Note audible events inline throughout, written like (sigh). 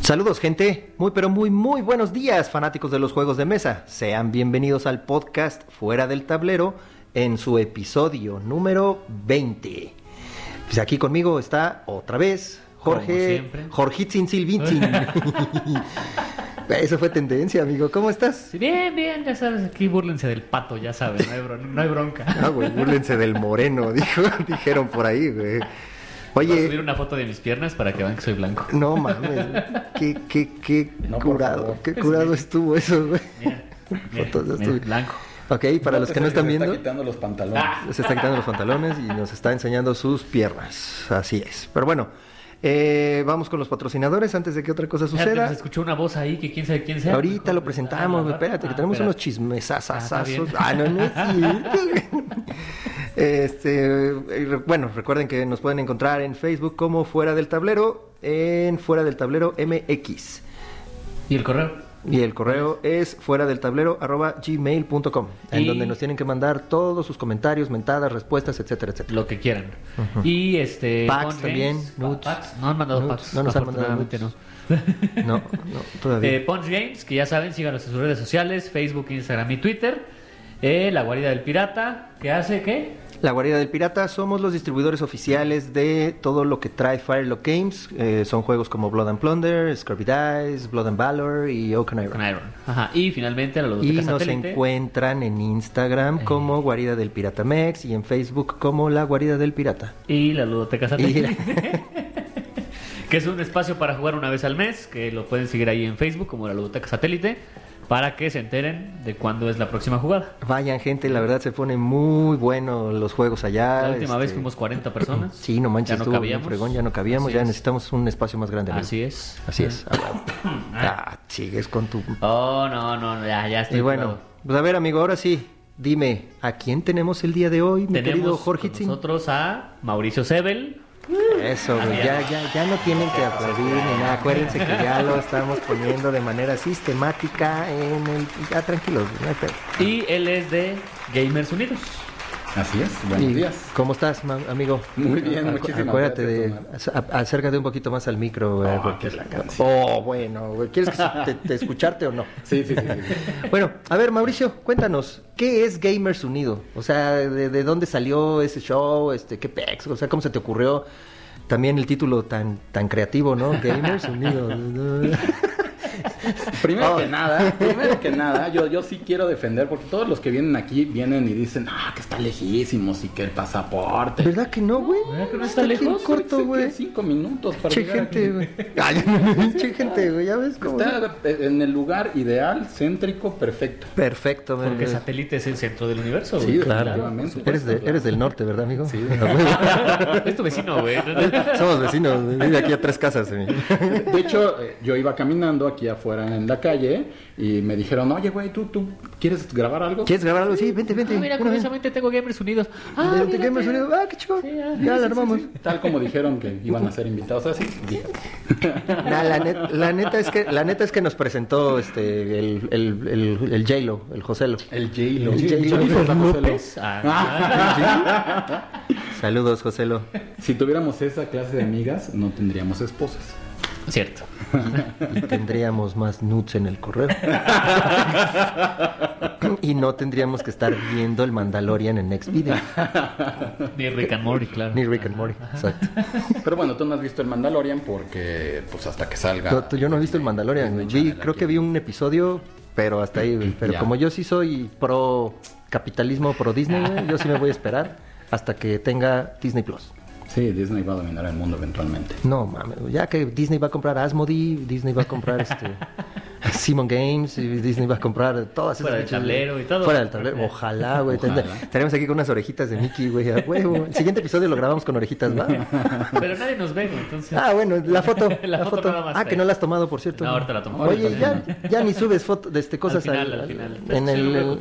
Saludos gente, muy pero muy muy buenos días fanáticos de los juegos de mesa. Sean bienvenidos al podcast Fuera del Tablero en su episodio número 20. Pues aquí conmigo está otra vez Jorge Jorgitzin Silvintzin. (laughs) Eso fue tendencia, amigo. ¿Cómo estás? Bien, bien, ya sabes, aquí burlense del pato, ya sabes, no hay, bronca. Ah, güey, burlense del moreno, dijo, (laughs) dijeron por ahí, güey. Oye. Voy a subir una foto de mis piernas para que vean que soy blanco. No mames. Qué, qué, qué (laughs) curado. Qué curado estuvo eso, güey. Mira, mira, blanco. Ok, para los que no están viendo. Se está quitando los pantalones. Ah. Se está quitando los pantalones y nos está enseñando sus piernas. Así es. Pero bueno, eh, vamos con los patrocinadores antes de que otra cosa suceda. Se escuchó una voz ahí que quién sabe quién sea. Ahorita lo presentamos, espérate, que ah, tenemos unos chismesazazazos. Ah, ah, no, no es (laughs) Este, bueno, recuerden que nos pueden encontrar en Facebook como Fuera del Tablero, en Fuera del Tablero MX. ¿Y el correo? Y el correo es fuera del tablero arroba gmail.com, en donde nos tienen que mandar todos sus comentarios, mentadas, respuestas, etcétera, etcétera. Lo que quieran. Y este. Packs también. No han mandado packs. No nos han mandado no. no, no, todavía. Eh, Punch Games, que ya saben, síganos en sus redes sociales: Facebook, Instagram y Twitter. Eh, la guarida del pirata, que hace qué? La Guarida del Pirata somos los distribuidores oficiales de todo lo que trae Firelock Games. Eh, son juegos como Blood and Plunder, Scurvy Dice, Blood and Valor y Oaken Iron. Iron. Ajá. Y finalmente la Y nos encuentran en Instagram eh. como Guarida del Pirata Mex y en Facebook como La Guarida del Pirata. Y la Ludoteca Satélite. (laughs) que es un espacio para jugar una vez al mes, que lo pueden seguir ahí en Facebook como la Ludoteca Satélite para que se enteren de cuándo es la próxima jugada. Vayan, gente, la verdad se pone muy bueno los juegos allá. La última vez este, fuimos 40 personas. Sí, no manches, ya no cabíamos. Fregón, ya no cabíamos, ya necesitamos un espacio más grande. Así es. Así es. (laughs) Ah, ah, sigues con tu... Oh, no, no, ya, ya estoy. Y bueno, pues a ver, amigo, ahora sí, dime, ¿a quién tenemos el día de hoy, mi querido Jorge? Nosotros a Mauricio Sebel, eso, ya, ya, ya no tienen que aplaudir ni nada. Acuérdense que ya lo estamos poniendo de manera sistemática en el. Ya tranquilos, Y él es de Gamers Unidos. Así es, buenos días. ¿Cómo estás, amigo? Muy bien, muchísimas Acuérdate de. Acércate un poquito más al micro, oh, porque la Oh, bueno, ¿quieres que te, escucharte o no? (laughs) Sí, sí, sí, (laughs) bueno, a ver, Mauricio, cuéntanos, ¿qué es Gamers Unido? O sea, ¿de, dónde salió ese show? Este, ¿Qué pex? O sea, ¿cómo se te ocurrió? También el título tan, tan creativo, ¿no? (laughs) Gamers Unido. Primero que nada, primero que nada, yo, yo sí quiero defender, porque todos los que vienen aquí vienen y dicen, ah, que está lejísimos y que el pasaporte. ¿Verdad que no, güey? ¿Verdad que no está, lejos? corto, güey. Cinco minutos para che gente, güey. (laughs) che gente, güey, ya ves cómo. Está en el lugar ideal, céntrico, perfecto. Perfecto, güey. Porque satélite es el centro del universo, Sí, claro. Eres, de, eres del norte, ¿verdad, amigo? Sí. (laughs) (laughs) es tu vecino, güey. Somos vecinos, vive aquí a tres casas. Güey. De hecho, eh, yo iba caminando aquí afuera en la calle y me dijeron, oye, güey, ¿tú, ¿tú quieres grabar algo? ¿Quieres grabar algo? Sí, vente, vente. Ah, mira, curiosamente tengo Gamers Unidos. Ah, Gamers Unidos. Ah, qué chico. ya, la armamos. Tal como dijeron que iban a ser invitados así. (laughs) la, la, neta es que, la neta es que nos presentó este, el, el, el, el J-Lo, el Joselo. El J-Lo. El J-Lo. Ah. (laughs) Saludos, Joselo. Si tuviéramos esa clase de amigas, no tendríamos esposas. Cierto. Y tendríamos más nudes en el correo. y no tendríamos que estar viendo el Mandalorian en Next Video. Ni Rick and Morty, claro. Ni Rick and Morty, exacto. Pero bueno, tú no has visto el Mandalorian porque, pues hasta que salga. Yo, no he visto el Mandalorian. Vi, creo que vi un episodio, pero hasta ahí. Pero como yo sí soy pro capitalismo, pro Disney, yo sí me voy a esperar hasta que tenga Disney Plus. Sí, Disney va a dominar el mundo eventualmente. No mames, ya que Disney va a comprar Asmodee, Disney va a comprar este (laughs) (laughs) Simon Games y Disney va a comprar todas esas Fuera del tablero y todo. Fuera del tablero, ojalá, güey. Estaremos aquí con unas orejitas de Mickey, güey. El siguiente episodio lo grabamos con orejitas, ¿va? (laughs) Pero nadie nos ve, entonces. Ah, bueno, la foto. (laughs) la, foto. ah, que no la has tomado, por cierto. No, ahorita la tomo. Oye, ya, ya ni subes fotos de este, cosas al final, al, final. En, el,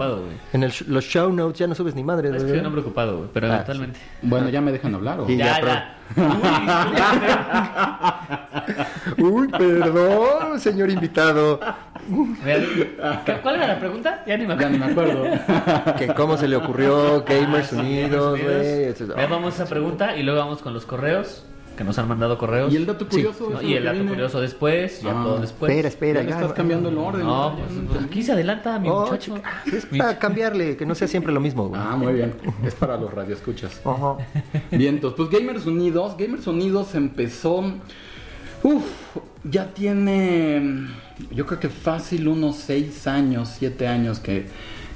en el, los show notes ya no subes ni madre. Es que no preocupado, güey, pero ah, eventualmente. Bueno, ya me dejan hablar, ¿o? Ya, ya. ya. Uy, perdón, señor invitado. ¿Cuál era la pregunta? Ya ni me acuerdo. que cómo se le ocurrió Gamers Unidos, Vamos a esa pregunta y luego vamos con los correos. Que nos han mandado correos. Y el dato curioso No, es y el dato viene. curioso después, ya Ah. todo después. espera, espera. Ya estás cambiando el orden. No, pues, aquí se adelanta mi Oh, muchacho. es para cambiarle, que no sea siempre lo mismo, güey. Ah, muy bien. Es para los radioescuchas. Ajá. Bien, entonces, pues Gamers Unidos, Gamers Unidos empezó, uff, ya tiene, yo creo que fácil unos 6 años, 7 años que,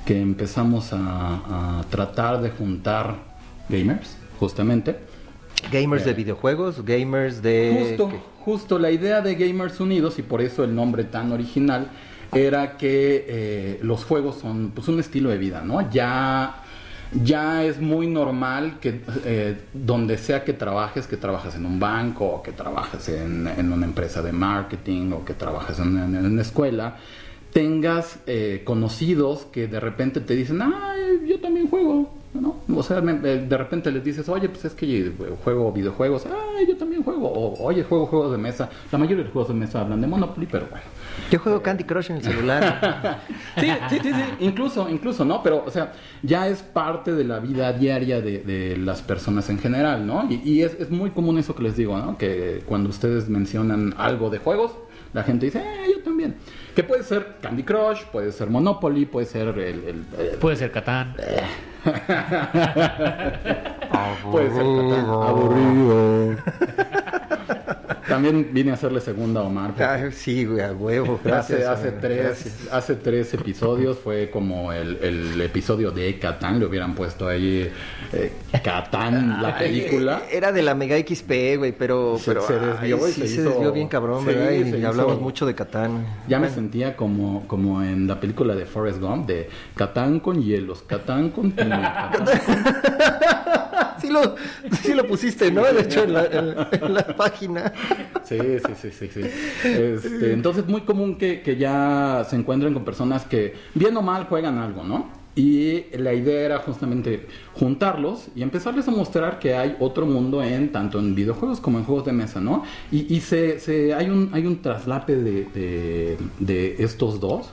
que empezamos a, a tratar de juntar gamers, justamente. Gamers de videojuegos, gamers de... Justo, ¿qué? justo la idea de Gamers Unidos y por eso el nombre tan original era que eh, los juegos son pues un estilo de vida, ¿no? Ya ya es muy normal que eh, donde sea que trabajes, que trabajes en un banco o que trabajes en, en una empresa de marketing o que trabajes en, en- en una escuela, tengas eh, conocidos que de repente te dicen, ay, yo también juego, ¿no? O sea, me- eh, de repente les dices, oye, pues es que juego videojuegos, ay, yo también juego, o oye, juego juegos de mesa. La mayoría de los juegos de mesa hablan de Monopoly, pero bueno. Yo juego Candy Crush en el celular. (laughs) Sí, sí, sí, sí, incluso, incluso, ¿no? Pero, o sea, ya es parte de la vida diaria de, de las personas en general, ¿no? Y, y es, es muy común eso que les digo, ¿no? Que cuando ustedes mencionan algo de juegos, la gente dice, eh, yo también. Que puede ser Candy Crush, puede ser Monopoly, puede ser el... el- el- Puede ser Catán. (laughs) puede ser. Aburrido. (laughs) También vine a hacerle segunda a Omar. Ay, sí, güey, a huevo. (laughs) Gracias. hace, hace tres, gracias. hace tres episodios fue como el, el episodio de Catán, le hubieran puesto ahí eh, Catán, (laughs) la película. Era de la Mega XP, güey, pero, Se- pero se desvió ay, y sí se se hizo- desvió bien cabrón, Sí, ¿verdad? Y hizo- hablamos mucho de Catán. Ya me sentía como, como en la película de Forrest Gump, de Catán con hielos, Catán con piña, Catán (laughs) (laughs) sí, lo, sí lo pusiste, ¿no? De hecho, en la, en- la página. Sí, sí, sí, sí, sí. Este, entonces muy común que, que ya se encuentren con personas que bien o mal juegan algo, ¿no? Y la idea era justamente juntarlos y empezarles a mostrar que hay otro mundo en tanto en videojuegos como en juegos de mesa, ¿no? Y, y se, se- hay, un, hay un traslape de- de estos dos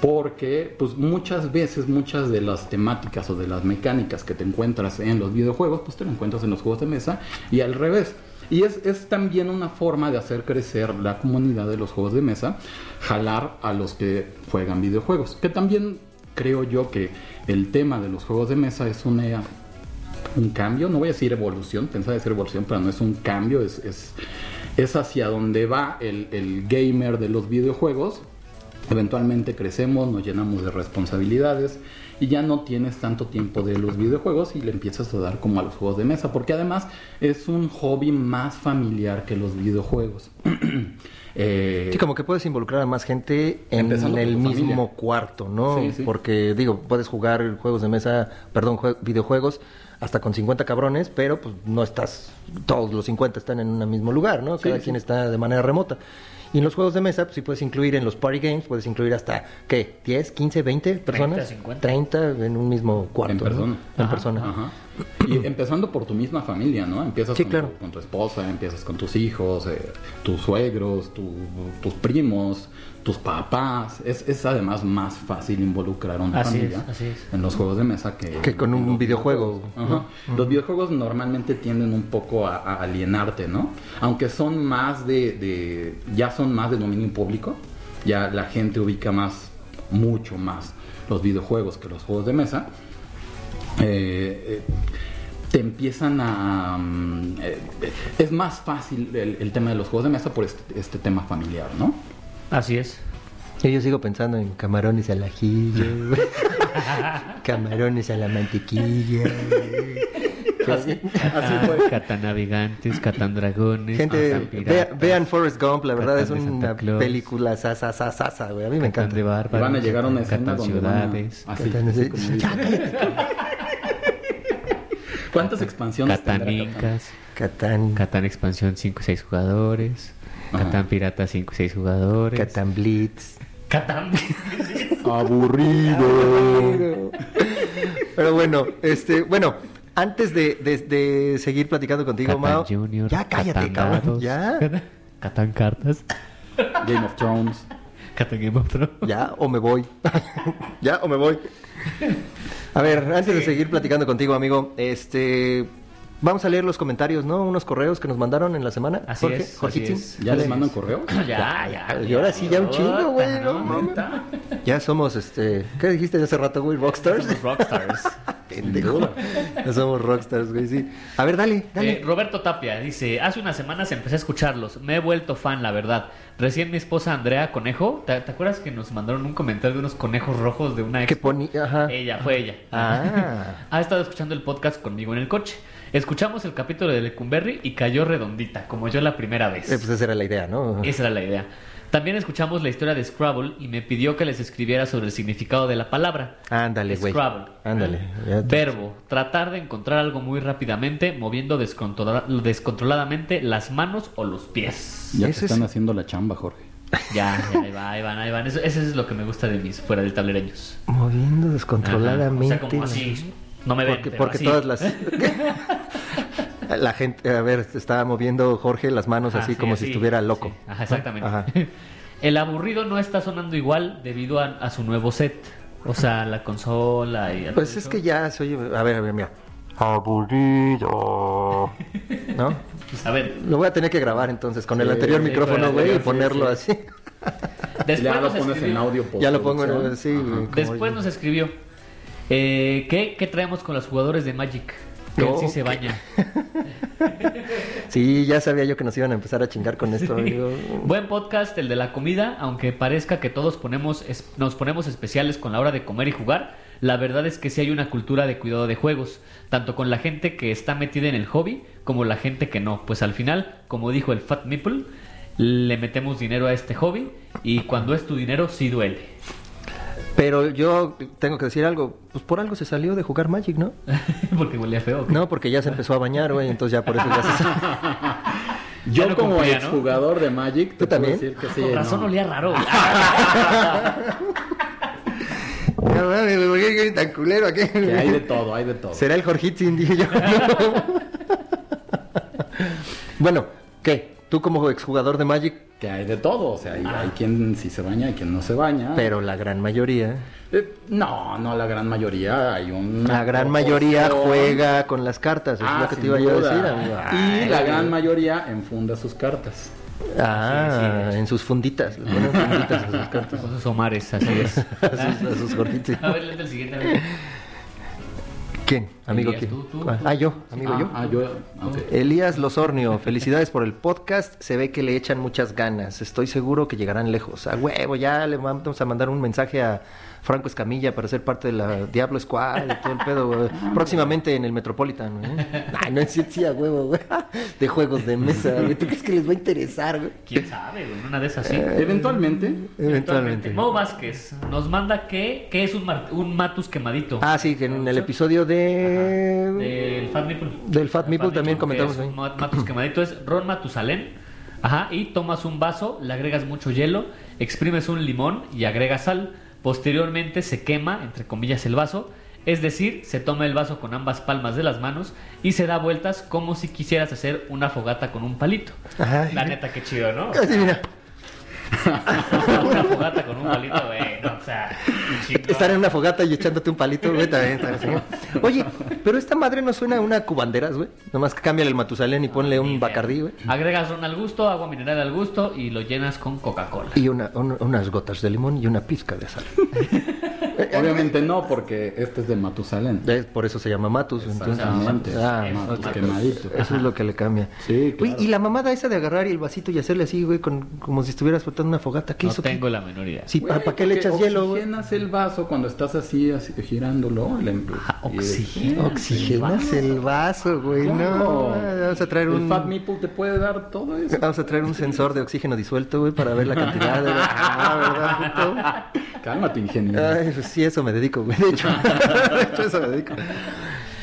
porque pues muchas veces muchas de las temáticas o de las mecánicas que te encuentras en los videojuegos pues te lo encuentras en los juegos de mesa y al revés y es, es también una forma de hacer crecer la comunidad de los juegos de mesa jalar a los que juegan videojuegos que también creo yo que el tema de los juegos de mesa es una un cambio, no voy a decir evolución, pensaba decir evolución, pero no es un cambio, es, es, es hacia donde va el, el gamer de los videojuegos. Eventualmente crecemos, nos llenamos de responsabilidades y ya no tienes tanto tiempo de los videojuegos y le empiezas a dar como a los juegos de mesa, porque además es un hobby más familiar que los videojuegos. (clears throat) Eh, Sí, como que puedes involucrar a más gente en el mismo familia. cuarto, ¿no? Sí, sí. Porque, digo, puedes jugar juegos de mesa, perdón, jue- videojuegos hasta con 50 cabrones, pero pues no estás, todos los 50 están en un mismo lugar, ¿no? Cada Sí, quien está de manera remota. Y en los juegos de mesa, pues sí puedes incluir en los party games, puedes incluir hasta, ¿qué? ¿10, 15, 20 personas? 50. 30 en un mismo cuarto. En ¿no? persona. En Ajá, persona. ajá. Y empezando por tu misma familia, ¿no? Empiezas Sí, con, claro. tu, con tu esposa, empiezas con tus hijos, eh, tus suegros, tu- tus primos, tus papás. Es, es además más fácil involucrar a una Así familia es, así es. en los juegos de mesa que, Que con un los videojuego. Los videojuegos normalmente tienden un poco a, a alienarte, ¿no? Aunque son más de, de- ya son más de dominio público, ya la gente ubica más, mucho más los videojuegos que los juegos de mesa. Eh, eh, te empiezan a... mm, eh, eh, es más fácil el, el tema de los juegos de mesa por este, este tema familiar, ¿no? Así es. Y yo sigo pensando en camarones al ajillo, (laughs) camarones a la mantequilla. Así, así fue. Catán navegantes, Catán dragones, Gente, vea- vean Forrest Gump, la verdad es Catán una película sasa, sasa, sasa, güey. A mí me encanta. de Y bárbaros, van a llegar a una escena donde van a- ciudades, así, Catán así. (laughs) ¿Cuántas expansiones tendrá Catán? Catán, expansión 5 y 6 jugadores. Catán pirata 5 y 6 jugadores. Catán Blitz. Catán. (laughs) Aburrido. Pero bueno, este, bueno, antes de, de- de seguir platicando contigo, Catán Mao, Junior, ya cállate, Catán cabrón, dados, ya, (laughs) Catán cartas, Game of Thrones. Catán Game of Thrones. ya o me voy, (laughs) ya o me voy. A ver, antes de seguir platicando contigo, amigo, este, Vamos a leer los comentarios, ¿no? Unos correos que nos mandaron en la semana. Así Jorge, es, así Jorgitín. es. ¿Ya les mandan correo? (laughs) ya, ya. Y ahora sí, ya un chingo, güey. no ¿no? Ya somos, este... ¿Qué dijiste hace rato, güey? ¿Rockstars? Somos rockstars. (laughs) Pendejo. Ya somos rockstars, güey, sí. A ver, dale, dale. Eh, Roberto Tapia dice, hace unas semanas empecé a escucharlos, me he vuelto fan, la verdad. Recién mi esposa Andrea Conejo, ¿te, te acuerdas que nos mandaron un comentario de unos conejos rojos de una ex? que ponía... Ajá. Ella, fue ella. Ah. (laughs) Ha estado escuchando el podcast conmigo en el coche. Escuchamos el capítulo de Lecumberri y cayó redondita, como yo la primera vez. Eh, pues esa era la idea, ¿no? Esa era la idea. También escuchamos la historia de Scrabble y me pidió que les escribiera sobre el significado de la palabra. Ándale, güey. Scrabble. Ándale. Verbo, tratar de encontrar algo muy rápidamente, moviendo descontrola- descontroladamente las manos o los pies. Ya te están es- haciendo la chamba, Jorge. Ya, ya, ahí va, ahí van, ahí van. Eso, eso es lo que me gusta de mis fuera del tablereños. Moviendo Ajá. descontroladamente. O sea, como así. No me ven, Porque, pero porque así. todas las... (laughs) La gente, a ver, estaba moviendo Jorge las manos así sí, como si estuviera sí. loco. Ajá, exactamente. Ajá. (laughs) El aburrido no está sonando igual debido a, a su nuevo set. O sea, la consola y... Pues es eso. que ya soy... A ver, a ver, mira. Aburrido. ¿No? Pues, a ver, Lo voy a tener que grabar entonces con el anterior sí, micrófono, güey, y ponerlo sí. así. (laughs) después ya lo nos pones escribió- en audio. Ya lo pongo en. Sí, Después nos escribió. Eh, ¿qué, ¿Qué traemos con los jugadores de Magic? Que él sí No, se baña. (laughs) Sí, ya sabía yo que nos iban a empezar a chingar con esto. amigo. Buen podcast, el de la comida, aunque parezca que todos ponemos es- nos ponemos especiales con la hora de comer y jugar, la verdad es que sí hay una cultura de cuidado de juegos, tanto con la gente que está metida en el hobby como la gente que no, pues al final, como dijo el Fat Meeple, le metemos dinero a este hobby y cuando es tu dinero sí duele. Pero yo tengo que decir algo. Pues por algo se salió de jugar Magic, ¿no? (laughs) Porque huele feo. No, porque ya se empezó a bañar, güey, entonces ya por eso ya se... (laughs) Ya Yo no como cumplía, ¿no? exjugador de Magic, te ¿Tú también? puedo decir que sí. Con razón no. olía raro. (laughs) No mames, güey, ¿por qué eres tan culero aquí? Que hay de todo, hay de todo. Será el Jorgitzin, dije yo. bueno, ¿qué? Tú como exjugador de Magic, Que hay de todo. O sea, hay, Ah. hay quien sí se baña, hay quien no se baña. pero la gran mayoría... Eh, no, no, la gran mayoría. Hay un. La gran mayoría juega con las cartas, es Ah, lo que te iba yo a decir. amigo. Y Ay, la gran mayoría enfunda sus cartas. Ah, Sí, sí. en sus funditas. (laughs) ponen funditas a sus cartas. Con sus omares, así es. (laughs) A sus, a. A ver, el siguiente. ¿Quién? Amigo, Elías, ¿quién? tú, tú. Ah, yo, amigo, ah, yo. Ah, yo. ok. Elías Losornio, felicidades por el podcast. Se ve que le echan muchas ganas. Estoy seguro que llegarán lejos. A huevo, ya le vamos a mandar un mensaje a Franco Escamilla para ser parte de la Diablo Squad y todo el pedo, güey. Próximamente en el Metropolitan, güey. (laughs) Ay, no es cierto, sí, a huevo, güey. (laughs) De juegos de mesa, güey. ¿Tú crees que les va a interesar, güey? ¿Quién sabe? güey? En Una de esas sí. Eventualmente. Eventualmente. Mo Vázquez nos manda que, que es un, un Matus quemadito. Ah, sí, que en el episodio de... Del Fat Meeple. Del Fat Meeple también comentamos ahí. Matus quemadito es Ron Matusalén. Ajá, y tomas un vaso, le agregas mucho hielo, exprimes un limón y agregas sal. Posteriormente se quema, entre comillas, el vaso. Es decir, se toma el vaso con ambas palmas de las manos y se da vueltas como si quisieras hacer una fogata con un palito. Ajá. La neta, qué chido, ¿no? Mira. Una fogata con un palito, güey. No, o sea. Estar en una fogata y echándote un palito, güey, también está así. Oye, pero esta madre no suena a una cubanderas, güey. Nomás que cámbiale el Matusalén y ponle un Ni bacardí, güey. Agregas ron al gusto, agua mineral al gusto y lo llenas con Coca-Cola. Y una, un- unas gotas de limón y una pizca de sal. (laughs) Obviamente no, porque este es de Matusalén. Eh, Por eso se llama Matus. Entonces, Exactamente. Ah, Matus quemadito. Eso es lo que le cambia. Sí, Güey, claro. y la mamada esa de agarrar y el vasito y hacerle así, güey, con, como si estuvieras una fogata. ¿Qué No hizo? tengo la menor idea. Sí, ¿para, qué le echas hielo? Oxigenas el vaso cuando estás así, así girándolo. le- Ah, oxigena. Oxigenas el vaso, güey. Claro. No, vamos a traer El un... Fat Meeple te puede dar todo eso. Vamos a traer un sensor de oxígeno disuelto, güey, para ver la cantidad de... (laughs) Ah, ¿verdad, Cálmate, ingeniero. Ay, pues sí, eso me dedico, güey. De hecho, (laughs) de hecho, eso me dedico.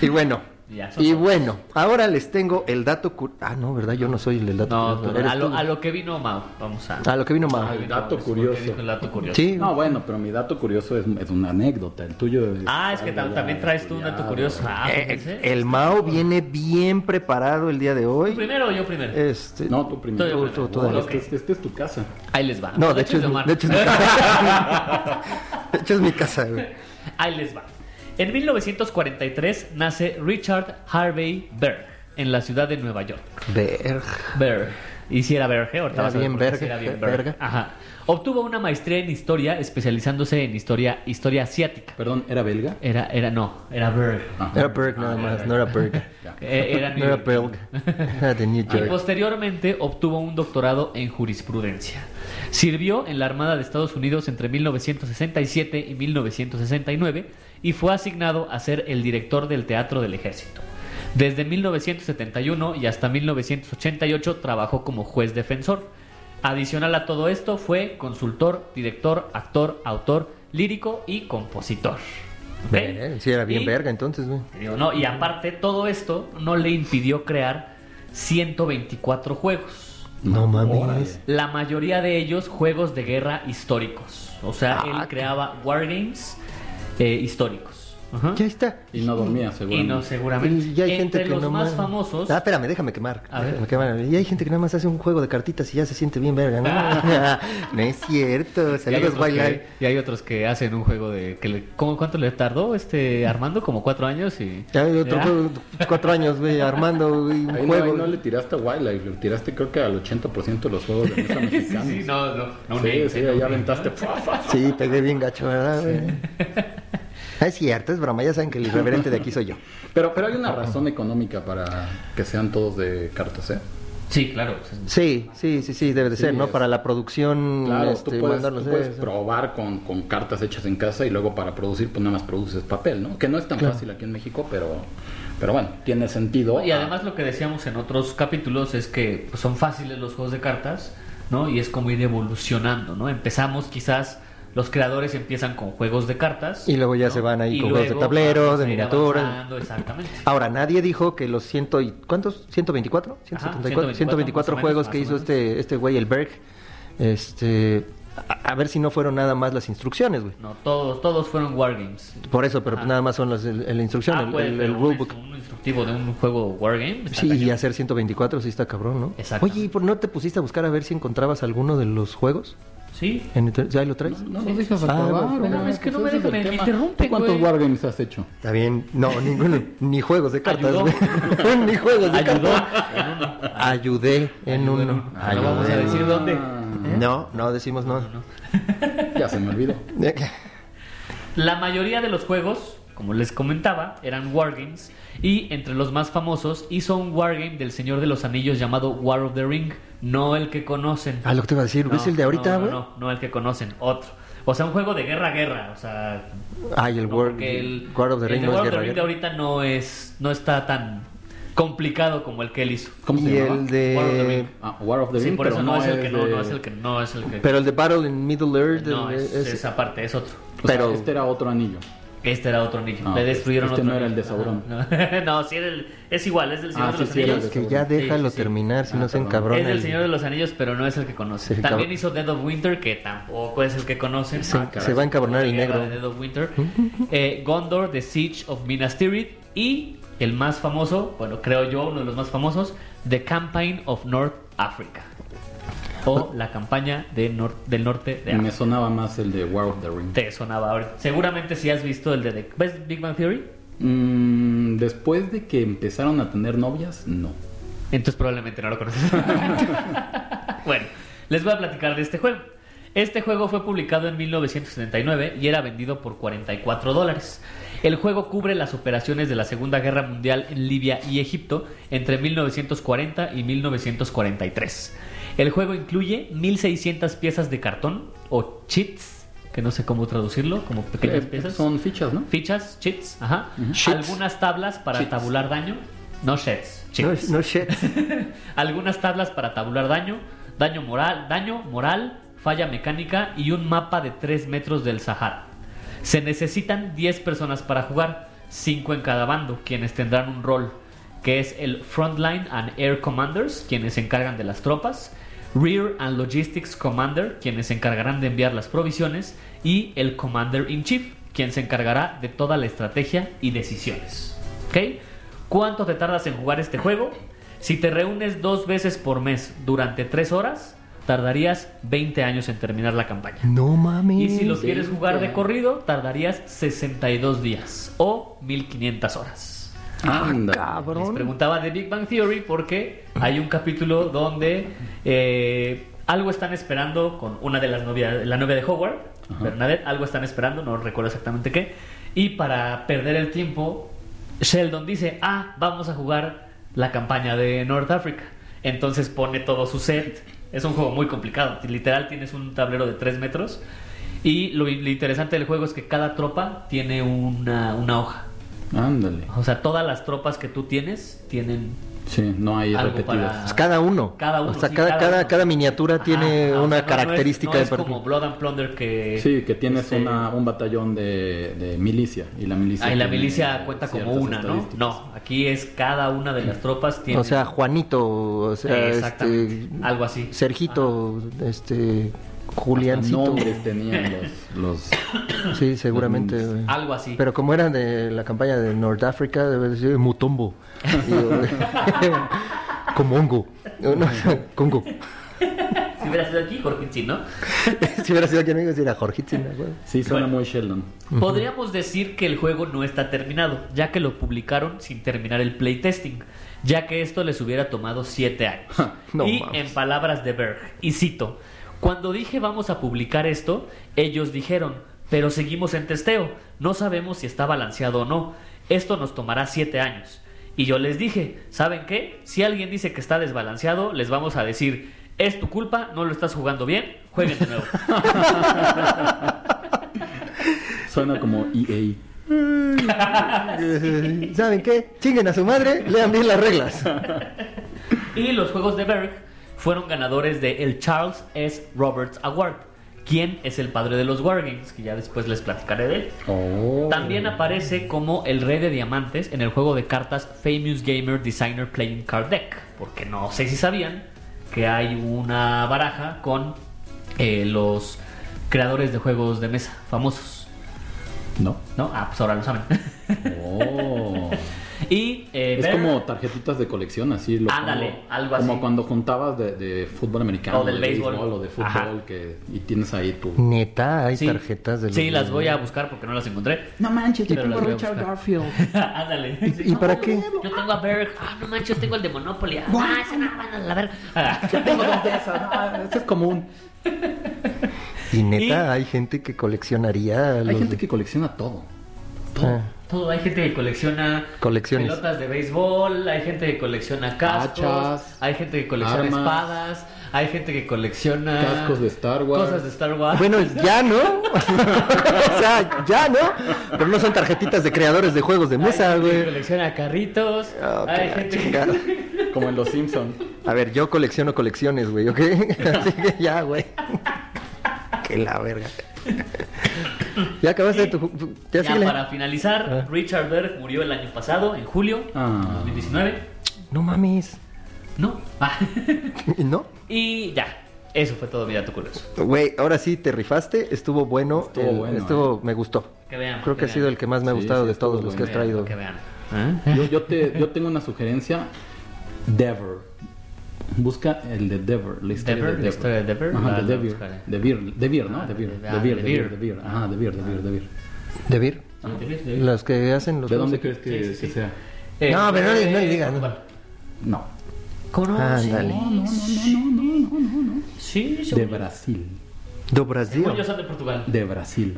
Y bueno, Ya, y bueno, ahora les tengo el dato... cu- Ah, no, ¿verdad? Yo no soy el del dato No, curioso, tú- eres a, lo, tú. a lo que vino Mau. Vamos a. A lo que vino Mao. Dato curioso. el dato curioso. Sí, No, bueno, pero mi dato curioso es, es una anécdota. El tuyo es. Ah, es que también traes tú un dato curioso. Ah, Eh, fíjense. el Mao viene bien preparado el día de ¿Tú hoy. primero o yo primero? Este, No, tú primero. Tú, tú, tú, No, dale. este, es- este es tu casa. Ahí les va. No, de hecho, es, de hecho es mi casa. (laughs) De hecho es mi casa, güey. Ahí les va. En 1943 nace Richard Harvey Berg. en la ciudad de Nueva York. Ver. Berg. Y si era Berge, ahorita Era vas a ver bien sí era bien. Berg. Ajá. Obtuvo una maestría en historia, especializándose en historia, historia asiática. Perdón, ¿era belga? Era, era, no, era Berg. Ah. Era Berg nada más, no era Berg. Eh, Era No era Berg. (laughs) Era de New Y York. posteriormente obtuvo un doctorado en jurisprudencia. Sirvió en la Armada de Estados Unidos entre 1967 y 1969 y fue asignado a ser el director del Teatro del Ejército. Desde 1971 y hasta 1988 trabajó como juez defensor. Adicional a todo esto fue consultor, director, actor, autor, lírico y compositor. ¿Ok? Ver, Sí, era bien Y- verga entonces, güey. Digo, no, y aparte todo esto no le impidió crear 124 juegos. No mames. Órale. La mayoría de ellos juegos de guerra históricos. O sea, Ah, él creaba wargames eh, históricos. Ajá. Ya está. Y no dormía, Y seguramente. no, seguramente. Y ya hay Entre gente que los no más famosos. Ah, espérame, déjame quemar. A ver. Déjame quemar. Y hay gente que nada más hace un juego de cartitas y ya se siente bien verga, ¿no? (laughs) no es cierto. y, hay Saludos, que, y hay otros que hacen un juego de. Que le- ¿cómo, ¿Cuánto le tardó este Armando? Como cuatro años y. Ya hay otro juego, cuatro años, güey, armando (laughs) güey, un Ahí no, juego. ahí no le tiraste a Wildlife, le tiraste creo que al 80% de los juegos de mesa (laughs) Sí, mexicanos. sí, no, no. no sí, name, sí, no ahí aventaste. Sí, pegué bien gacho, ¿verdad, güey? Ah, (laughs) Es cierto, es broma. Ya saben que el irreverente de aquí soy yo. Pero, pero hay una razón económica para que sean todos de cartas, ¿eh? Sí, claro. Sí, sí, sí, sí, debe de Sí, ser, ¿no? es- Para la producción, Claro, este, tú puedes, tú puedes probar con, con cartas hechas en casa y luego para producir, pues nada más produces papel, ¿no? Que no es tan Claro. fácil aquí en México, pero, pero bueno, tiene sentido. Y además lo que decíamos en otros capítulos es que pues, son fáciles los juegos de cartas, ¿no? Y es como ir evolucionando, ¿no? Empezamos quizás, los creadores empiezan con juegos de cartas. Y luego ya ¿no? se van ahí Y con juegos de luego tablero, vamos de miniaturas. avanzando, Exactamente. Ahora, nadie dijo que los ciento y... ¿Cuántos? ¿124? Ajá, 174, 124 124 más o juegos que hizo este, este güey, el Berg. Este... A, a ver si no fueron nada más las instrucciones, güey. No, todos, todos fueron wargames. Por eso, pero Ajá. nada más son las, el- el- instrucción, Ah, el, rulebook. un instructivo de un juego wargame. Sí, y hacer 124 sí está cabrón, ¿no? Exacto. Oye, ¿y por no te pusiste a buscar a ver si encontrabas alguno de los juegos? Sí. ¿Ya lo traes? No nos dejas Ah, acabar. hombre, no, es que no me dejan, me interrumpen, ¿Tú ¿Cuántos güey. wargames has hecho? Está bien. No, ninguno. (laughs) ni juegos de cartas, (laughs) ni juegos de Ayudó cartas. Ayudé en Ayudó uno. uno. No vamos a Ayudé. decir dónde. No, no decimos no. (laughs) Ya se me olvidó. La mayoría de los juegos, como les comentaba, eran wargames y entre los más famosos hizo un wargame del Señor de los Anillos llamado War of the Ring, no el que conocen. Ah, lo que te iba a decir. No, ¿Ves el de ahorita, no, no, no, no el que conocen, otro. O sea, un juego de guerra a guerra, o sea, Ay, el no, War, porque el, War of the el Ring es War of the guerra. Ring de ahorita no es no está tan complicado como el que él hizo. ¿Cómo se Y llama? el de... War of the Ring. Ah, War of the Sí, Ring, por pero eso no, es el que no, de- no es el que no es el que Pero el de Battle in Middle Earth... no el- es, ese- esa parte, es otro. O sea, pero- este era otro anillo. Este era otro anillo. Ah, Le ok. destruyeron Este otro no era el de. Sauron. Ajá. No, (laughs) no, sí era el- es igual, es del Señor Ah, de sí, los sí, Anillos. de Que ya déjalo sí, sí. terminar, si Ah, no se encabrona. Es del el- Señor de los Anillos, pero no es el que conoce. Sí, También hizo Dead of Winter, que tampoco es el que conocen. Se- Ah, caray. se va a encabronar el negro. de Dead of Winter. (laughs) Eh, Gondor, The Siege of Minas Tirith. Y el más famoso, bueno, creo yo, uno de los más famosos, The Campaign of North Africa. O la campaña de nor- del norte de Me África. sonaba más el de War of the Ring. Te sonaba ahorita. Seguramente si has visto el de The... ¿Ves Big Bang Theory? Mm, después de que empezaron a tener novias, no. Entonces probablemente no lo conoces. (laughs) bueno, les voy a platicar de este juego. Este juego fue publicado en 1979 y era vendido por 44 dólares. El juego cubre las operaciones de la Segunda Guerra Mundial en Libia y Egipto entre 1940 y 1943. El juego incluye 1600 piezas de cartón o cheats, que no sé cómo traducirlo, como pequeñas Eh, piezas. Son fichas, ¿no? Fichas, cheats, ajá. Cheats. Algunas tablas para Cheats. tabular daño. No sheds, No, cheats. no (laughs) shit. Algunas tablas para tabular daño, daño moral, daño moral, falla mecánica y un mapa de 3 metros del Sahara. Se necesitan 10 personas para jugar, 5 en cada bando, quienes tendrán un rol, que es el Frontline and Air Commanders, quienes se encargan de las tropas, Rear and Logistics Commander, quienes se encargarán de enviar las provisiones, y el Commander in Chief, quien se encargará de toda la estrategia y decisiones. ¿Ok? ¿Cuánto te tardas en jugar este juego? Si te reúnes dos veces por mes durante tres horas, tardarías 20 años en terminar la campaña. No mames. Y si lo quieres 20 jugar de corrido, tardarías 62 días o 1500 horas. Anda. Les Cabrón. preguntaba de Big Bang Theory porque hay un capítulo donde eh, algo están esperando con una de las novias, la novia de Howard, Bernadette, algo están esperando, no recuerdo exactamente qué, y para perder el tiempo, Sheldon dice, ah, vamos a jugar la campaña de North Africa. Entonces pone todo su set. Es un juego muy complicado. Literal tienes un tablero de 3 metros. Y lo, lo interesante del juego es que cada tropa tiene una, una hoja. Ándale. O sea, todas las tropas que tú tienes tienen Sí, no hay Algo repetidas. para- cada uno. cada uno. O sea, sí, cada, cada, uno. cada miniatura tiene o una sea, característica no es, de es como Blood and Plunder que. Sí, que tienes este, una, un batallón de, de milicia. Y la milicia. Ah, y la milicia cuenta como una, ¿no? No, aquí es cada una de las tropas tiene. O sea, Juanito, o sea, Exactamente, este, algo así. Sergito, este, Juliancito. nombres tenían los. los (coughs) Sí, seguramente. Los. Algo así. Pero como eran de la campaña de North Africa, debe decir Mutombo. (laughs) (laughs) como hongo. No, no, (laughs) Congo. Si hubiera sido aquí, Jorge sí, ¿no? si hubiera sido aquí México, era Jorgitzin, güey. sí, suena Bueno. muy Sheldon. Podríamos decir que el juego no está terminado, ya que lo publicaron sin terminar el playtesting, ya que esto les hubiera tomado 7 años. No y mames. en palabras de Berg, y cito, cuando dije vamos a publicar esto, ellos dijeron, pero seguimos en testeo, no sabemos si está balanceado o no, esto nos tomará 7 años. Y yo les dije, ¿saben qué? Si alguien dice que está desbalanceado, les vamos a decir, es tu culpa, no lo estás jugando bien, jueguen de nuevo. (laughs) Suena como EA. (laughs) ¿Saben qué? Chinguen a su madre, lean bien las reglas. Y los juegos de Berg fueron ganadores de el Charles S. Roberts Award, quien es el padre de los Wargames, que ya después les platicaré de él. Oh. También aparece como el rey de diamantes en el juego de cartas Famous Gamer Designer Playing Card Deck, porque no sé si sabían que hay una baraja con eh, los creadores de juegos de mesa famosos. No. ¿No? Ah, pues ahora lo saben. Oh. (laughs) y eh, Es como tarjetitas de colección, así lo Ándale, pongo. algo así. Como cuando juntabas de, de fútbol americano, O del de béisbol. o de fútbol, Ajá. que, y tienes ahí tu... Neta, hay Sí. tarjetas de Sí, las voy a buscar porque no las encontré. No manches, yo tengo a Richard Garfield. (laughs) Ándale. ¿Y para qué? Yo tengo a Berg. Ah, no manches, yo tengo el de Monopoly. Ah, esa no, bueno, la verga. (laughs) Ah. Tengo dos de esas. Ah, Este es común. Y neta, Y- hay gente que coleccionaría. Hay gente que colecciona todo. Ah, Todo, hay gente que colecciona Colecciones. pelotas de béisbol, hay gente que colecciona cascos, Hachas, hay gente que colecciona armas. espadas, hay gente que colecciona Cascos de Star Wars. Cosas de Star Wars. Bueno, ya no. (laughs) (laughs) o sea, ya no. Pero no son tarjetitas de creadores de juegos de hay mesa, gente que güey. colecciona carritos, Ah, hay que gente chingada. (laughs) Como en Los Simpsons. A ver, yo colecciono colecciones, güey, ¿ok? Así que ya, güey. que la verga. (laughs) ya acabaste tu... tu- Ya, para finalizar, Ah. Richard Berg murió el año pasado, en julio Ah. 2019. No mames. No. Ah. (laughs) ¿No? y ya. Eso fue todo mi dato curioso. Güey, ahora sí te rifaste, estuvo bueno. Estuvo el- bueno, estuvo- me gustó. Que vean. Creo que ha sido el que más me ha gustado sí, de todos los que has traído. Que vean. Yo, yo, te, yo tengo una sugerencia. Dever. Busca el de Dever. La historia Dever, de la historia de Dever, Ajá, la- de la Devir. buscaré. Devir, Devir, ¿no? Ah, Devir. de- Devir, de Devir, Devir. Devir. Ajá. ¿De Vir? De Vir, de Vir. Los que hacen los ¿De dónde de- crees que, Sí, sí, que sí. sea? Eh, No, pero no le- no le eh, digas, no. ¿Cómo no? No, no, no, no, no, no, no. Sí, De Brasil. Do Brasil. yo son de Portugal. De Brasil.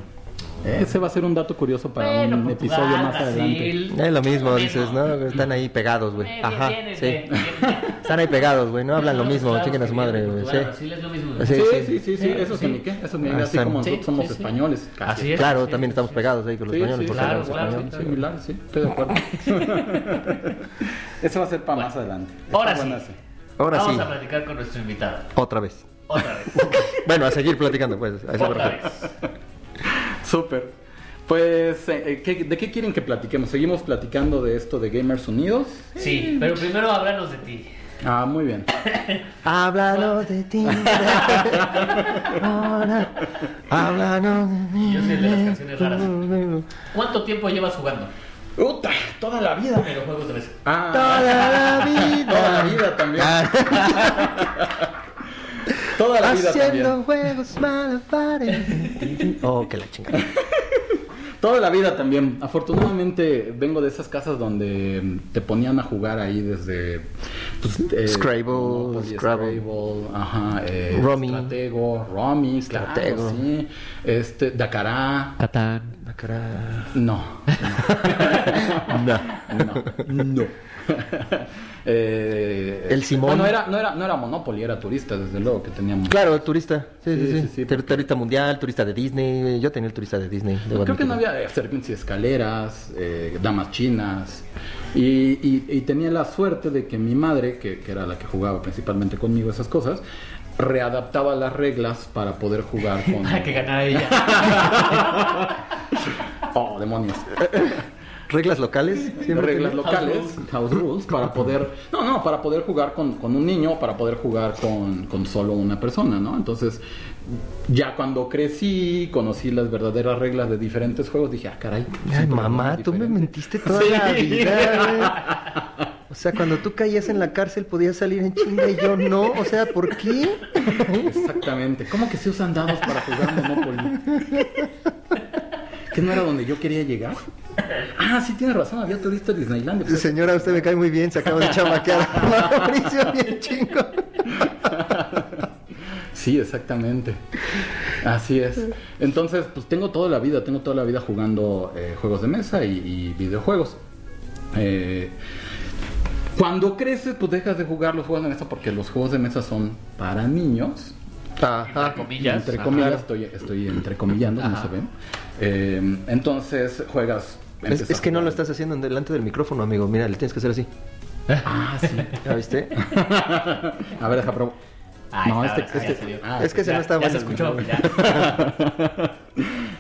Ese va a ser un dato curioso para Bueno, un Portugal, episodio más adelante. Es lo mismo, dices, ¿no? Están ahí pegados, güey. Ajá, sí. (laughs) Están ahí pegados, güey. No hablan lo mismo, claro chiquen a su madre, güey. Sí. Brasil es lo mismo. Sí, Sí, sí. sí, eso sí. es ni qué, eso ni Ah, así como nosotros somos españoles. casi. Así es. Claro, también estamos pegados ahí con los españoles. claro, claro, español. sí, Sí, similar, sí, estoy de acuerdo. (laughs) Eso va a ser para más adelante. Ahora sí. Ahora Vamos sí, a platicar con nuestro invitado. otra vez. Otra vez. (laughs) Bueno, a seguir platicando, pues. a Otra vez. Súper. Pues, eh, eh, ¿qué- ¿de qué quieren que platiquemos? ¿Seguimos platicando de esto de Gamers Unidos? Sí, pero primero háblanos de ti. Ah, muy bien. (coughs) Háblanos de ti. Ahora, Háblanos de mí. Yo soy el de las canciones raras. ¿Cuánto tiempo llevas jugando? ¡Uta! Toda la vida. Pero juegos de mesa. Ah, Toda la vida. Toda la vida también. (laughs) Toda la vida Haciendo también. juegos malabares. (laughs) Oh, que la chingada. (laughs) Toda la vida también. Afortunadamente vengo de esas casas donde te ponían a jugar ahí desde pues, eh, Scrabble, Scrabble, ajá, eh, Romy, Stratego, Romy, Stratego, claro, sí. Este, Dakará, Catán, Dakará. (laughs) No. No. No. no. (laughs) eh, el Simón. Bueno, era, no, era, no era Monopoly, era turista, desde luego que teníamos. Claro, turista. Sí, sí, sí. Sí, sí, Tur- Turista mundial, turista de Disney. Yo tenía el turista de Disney. debo Creo que no había eh, serpientes y escaleras, eh, damas chinas. Y, y- y tenía la suerte de que mi madre, que, que era la que jugaba principalmente conmigo esas cosas, readaptaba las reglas para poder jugar (laughs) con. para que ganara ella. (laughs) Oh, demonios. Reglas locales. siempre reglas tenía. locales, house rules, para poder, no, no, para poder jugar con, con un niño, para poder jugar con, con solo una persona, ¿no? Entonces, ya cuando crecí, conocí las verdaderas reglas de diferentes juegos, dije, ah, caray. Ay, mamá, tú me mentiste toda Sí. la vida. güey. (laughs) O sea, cuando tú caías en la cárcel podías salir en chinga y yo no. O sea, ¿por qué? Exactamente. ¿Cómo que se usan dados para jugar Monopoly? (laughs) ¿Que no era donde yo quería llegar? (laughs) Ah, sí, tiene razón, había turista de Disneylandia. Pues, Señora, usted me cae muy bien. Se acaba de chamaquear a (laughs) Mauricio bien chingo. Sí, exactamente. Así es. Entonces, pues tengo toda la vida, tengo toda la vida jugando eh, juegos de mesa y, y videojuegos. Eh, cuando creces, pues dejas de jugar los juegos de mesa porque los juegos de mesa son para niños. Ajá. Entre comillas. entre Ajá. comillas, estoy, estoy entrecomillando, no Ajá. se ven. Eh, entonces juegas. Es, que no lo estás haciendo en delante del micrófono, amigo. Mira, le tienes que hacer así. Ah, sí. ¿Ya viste? (laughs) A ver, deja probar. Ahí No, este- este- ya ah, es que Ya- no está ya bueno. se escuchó, ya. (laughs)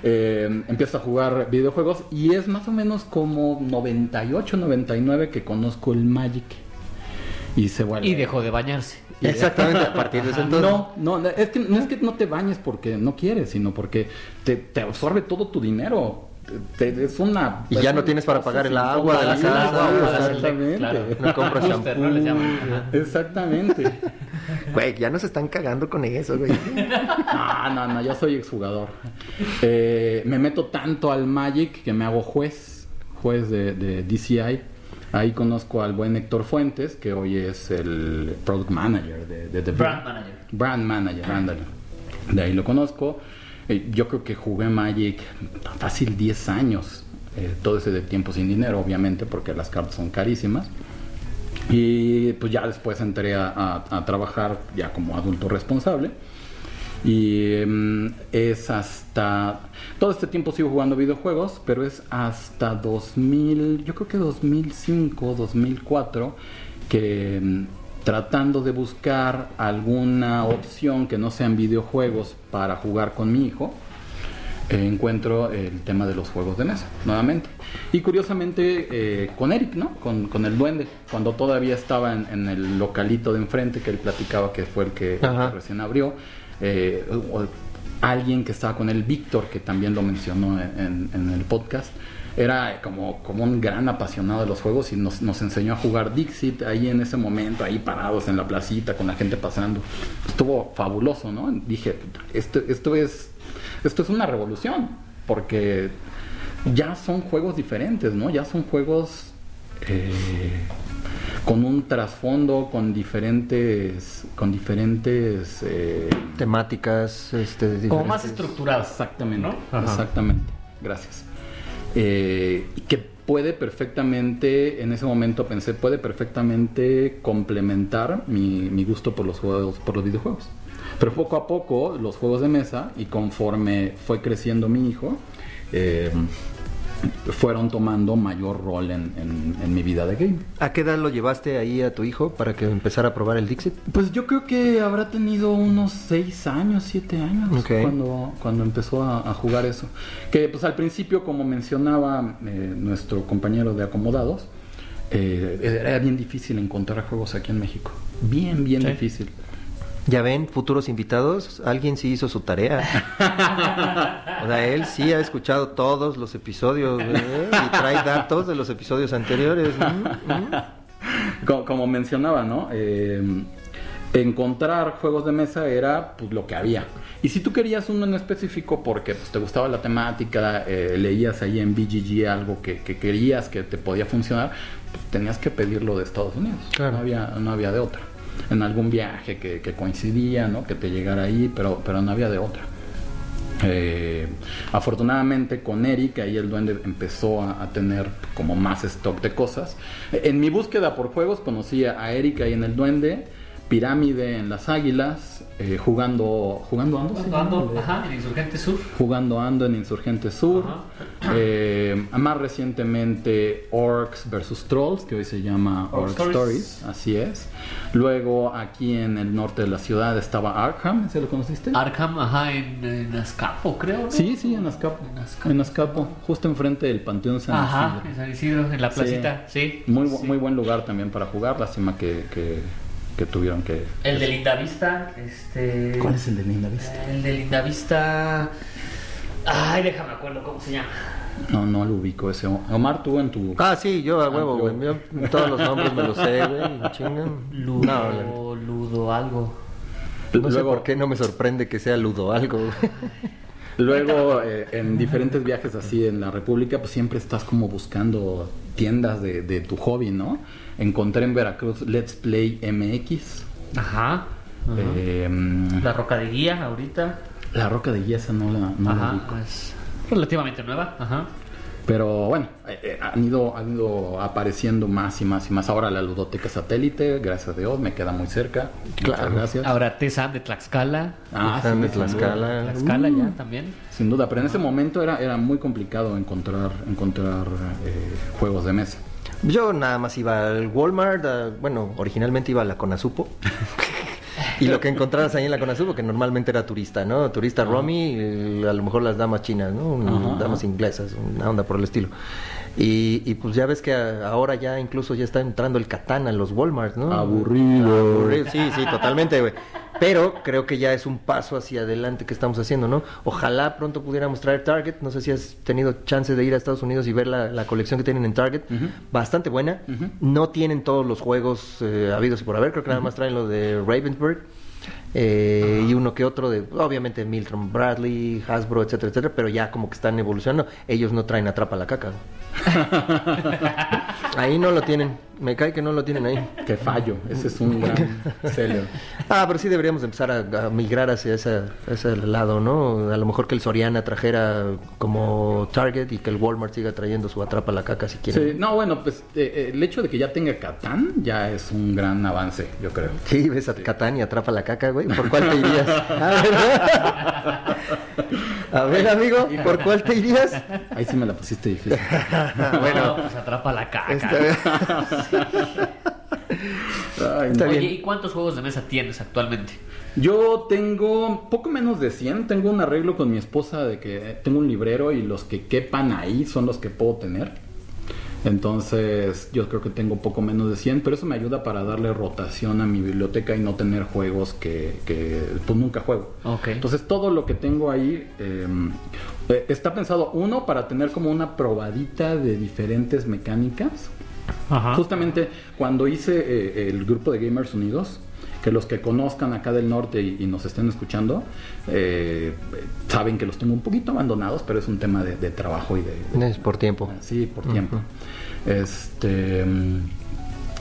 eh, empiezo a jugar videojuegos y es más o menos como 98, 99 que conozco el Magic. Y se vuelve. Y dejó de bañarse. Exactamente, a partir de ese entonces. No, no, no, es que no es que no te bañes porque no quieres, sino porque te, te absorbe todo tu dinero. Te- es una. Y ya no tienes para pagar el agua de la casa, exactamente. Claro. No compras Booster, ¿no? Les llaman. Ajá. Exactamente. Güey, ya nos están cagando con eso, güey. No, no, no, yo soy exjugador. Eh, me meto tanto al Magic que me hago juez, juez de, de DCI. Ahí conozco al buen Héctor Fuentes, que hoy es el product manager de, de The Brand manager. Brand manager, ándale. De ahí lo conozco. Eh, yo creo que jugué Magic fácil 10 años. Eh, todo ese tiempo sin dinero, obviamente, porque las cartas son carísimas. Y pues ya después entré a, trabajar ya como adulto responsable. Y mm, es hasta... Todo este tiempo sigo jugando videojuegos, pero es hasta 2000, yo creo que 2005, 2004, que mm, tratando de buscar alguna opción que no sean videojuegos para jugar con mi hijo, eh, encuentro el tema de los juegos de mesa, nuevamente. Y curiosamente eh, con Eric, ¿no? Con, con el duende, cuando todavía estaba en, en el localito de enfrente que él platicaba que fue el que, Ajá. recién abrió. eh, o- alguien que estaba con él, Víctor, que también lo mencionó en, en el podcast. Era como, como un gran apasionado de los juegos y nos, nos enseñó a jugar Dixit ahí en ese momento, ahí parados en la placita con la gente pasando. Estuvo fabuloso, ¿no? Dije, esto, esto es esto es una revolución, porque ya son juegos diferentes, ¿no? Ya son juegos eh, con un trasfondo, con diferentes, con diferentes, eh, Temáticas, este, Como más diferentes. estructuradas. exactamente, ¿no? Exactamente, gracias. Eh, que puede perfectamente, en ese momento pensé, puede perfectamente complementar mi, mi gusto por los juegos, por los videojuegos. Pero poco a poco los juegos de mesa y conforme fue creciendo mi hijo, eh, fueron tomando mayor rol en, en- en mi vida de game. ¿A qué edad lo llevaste ahí a tu hijo para que empezara a probar el Dixit? Pues yo creo que habrá tenido unos 6 años, 7 años Ok. cuando, cuando empezó a, a jugar eso. Que pues al principio, como mencionaba eh, nuestro compañero de acomodados, eh, era bien difícil encontrar juegos aquí en México. Bien, bien Sí. difícil. Ya ven, futuros invitados, alguien sí hizo su tarea. (laughs) O sea, él sí ha escuchado todos los episodios ¿eh? y trae datos de los episodios anteriores. Mm, mm. Co- Como, mencionaba, ¿no? Eh, encontrar juegos de mesa era pues lo que había. Y si tú querías uno en específico porque pues, te gustaba la temática, eh, leías ahí en BGG algo que, que querías que te podía funcionar, pues, tenías que pedirlo de Estados Unidos. Claro. No, había, no había de otra. En algún viaje que, que coincidía, ¿no? Que te llegara ahí, pero, pero no había de otra. Eh, afortunadamente con Eric ahí el duende empezó a, a tener como más stock de cosas. En mi búsqueda por juegos conocí a Eric ahí en el duende, Pirámide en las Águilas, eh, jugando jugando Ando, ¿sí? Ando, ajá, en Insurgente Sur. jugando Ando en Insurgente Sur. Eh, más recientemente Orcs vs Trolls, que hoy se llama Orc Orc Stories. Stories. así es. Luego aquí en el norte de la ciudad estaba Arkham, ¿se lo conociste? Arkham, ajá, en, en Azcapo, creo. ¿no? Sí, sí, en Azcapo. En Azcapo. En Azcapo, justo enfrente del Panteón San Ajá, Isidro. en San Isidro, en la placita, sí. Muy, Sí. muy buen lugar también para jugar. Lástima que, que, que tuvieron que. El de Lindavista, este... ¿Cuál es el de Linda Vista? El de Lindavista... Ay, déjame acuerdo cómo se llama. No, no lo ubico ese. Omar, tú en tu. Ah, sí, yo a huevo, güey. Yo todos los nombres me los sé, güey. Chingan. Ludo, No, Ludo algo. no sé Luego- por qué no me sorprende que sea Ludo algo. güey. Luego, eh, en diferentes viajes así en la República, pues siempre estás como buscando tiendas de, de tu hobby, ¿no? Encontré en Veracruz Let's Play MX. Ajá. ajá. eh, La Roca de Guía, ahorita. la Roca de Guía, esa no la, no Ajá, es relativamente nueva. Ajá. Pero bueno, eh, eh, han, ido, han ido apareciendo más y más y más. Ahora la ludoteca satélite, gracias a Dios, me queda muy cerca. Claro. Muchas gracias. Ahora Tesan de Tlaxcala. Ah, Están de. Tlaxcala. Tlaxcala Uh. ya también. Sin duda, pero en ese momento era, era muy complicado encontrar, encontrar eh, juegos de mesa. Yo nada más iba al Walmart, a- bueno, originalmente iba a la Conasupo. (laughs) y lo que encontraras ahí en la Conasupo, que normalmente era turista, ¿no? Turista Romy, y a lo mejor las damas chinas, ¿no? Un- damas inglesas, una onda por el estilo. Y, y pues ya ves que a- ahora ya incluso ya está entrando el Catán a los Walmart, ¿no? Aburrido. Aburrido, Sí, sí, totalmente, güey. Pero creo que ya es un paso hacia adelante que estamos haciendo, ¿no? Ojalá pronto pudiéramos traer Target. No sé si has tenido chance de ir a Estados Unidos y ver la, la colección que tienen en Target. Bastante buena. No tienen todos los juegos eh, habidos y por haber. Creo que nada más traen lo de Ravensburg. eh, y uno que otro de, obviamente, Milton Bradley, Hasbro, etcétera, etcétera, pero ya como que están evolucionando. Ellos no traen Atrapa la Caca. (laughs) ahí no lo tienen. Me cae que no lo tienen ahí. Que fallo, ese es un gran (laughs) seller. Ah, pero sí deberíamos empezar a, a migrar hacia ese, ese lado, ¿no? A lo mejor que el Soriana trajera como Target y que el Walmart siga trayendo su Atrapa la Caca si quieren. Sí, no, bueno, pues eh, eh, el hecho de que ya tenga Catán ya es un gran avance, yo creo. Sí, ves a Catán y atrapa la caca, güey. ¿Por cuál te irías? (laughs) A ver, a ver, amigo, ¿por cuál te irías? Ahí sí me la pusiste difícil. (laughs) bueno, pues atrapa la caca. Está- Ay, Está no. Oye, bien. ¿y cuántos juegos de mesa tienes actualmente? Yo tengo poco menos de 100. Tengo un arreglo con mi esposa de que tengo un librero y los que quepan ahí son los que puedo tener. Entonces, yo creo que tengo poco menos de 100, pero eso me ayuda para darle rotación a mi biblioteca y no tener juegos que, que, pues nunca juego. Ok. Entonces, todo lo que tengo ahí eh, eh, está pensado, uno, para tener como una probadita de diferentes mecánicas. Ajá. Justamente cuando hice eh, el grupo de Gamers Unidos, que los que conozcan acá del norte y, y nos estén escuchando, eh, saben que los tengo un poquito abandonados, pero es un tema de, de trabajo y de, de- Es por tiempo. Sí, por tiempo. Este. mm,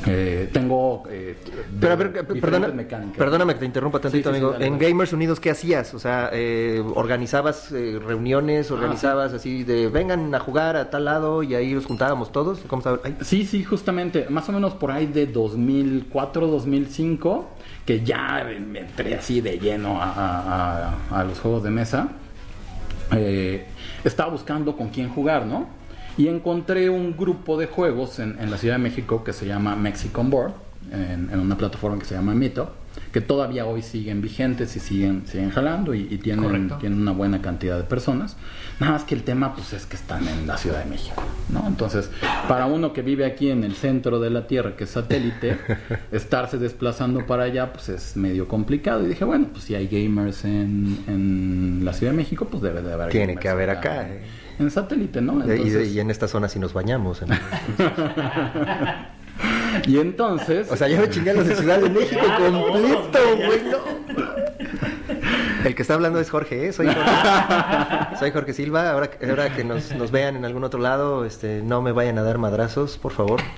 eh, tengo. eh, Pero a ver, perdona, mecánicas. perdóname que te interrumpa tantito, Sí, sí, amigo. en. Gamers Unidos, ¿qué hacías? O sea, eh, ¿organizabas eh, reuniones? ¿Organizabas así de vengan a jugar a tal lado y ahí nos juntábamos todos? ¿Cómo Sí, sí, justamente, más o menos por ahí de 2004, 2005, que ya me entré así de lleno a, a- a- a los juegos de mesa. Eh, estaba buscando con quién jugar, ¿no? Y encontré un grupo de juegos en, en la Ciudad de México que se llama Mexican Board, en, en una plataforma que se llama Meetup, que todavía hoy siguen vigentes y siguen, siguen jalando y, y tienen, tienen una buena cantidad de personas. Nada más que el tema pues es que están en la Ciudad de México, ¿no? Entonces, para uno que vive aquí en el centro de la Tierra, que es satélite, (laughs) estarse desplazando para allá pues es medio complicado. Y dije, bueno, pues si hay gamers en, en la Ciudad de México, pues debe de haber Tiene que haber acá, eh. En satélite, ¿no? y, de- Entonces, y en esta zona si nos bañamos. (laughs) Y entonces... O sea, ya me chingué a los de Ciudad de México Ya, completo, güey. no. El que está hablando es Jorge, ¿eh? Soy Jorge, Soy Jorge Silva. Ahora, que- ahora que nos, nos vean en algún otro lado, este, no me vayan a dar madrazos, por favor. (laughs)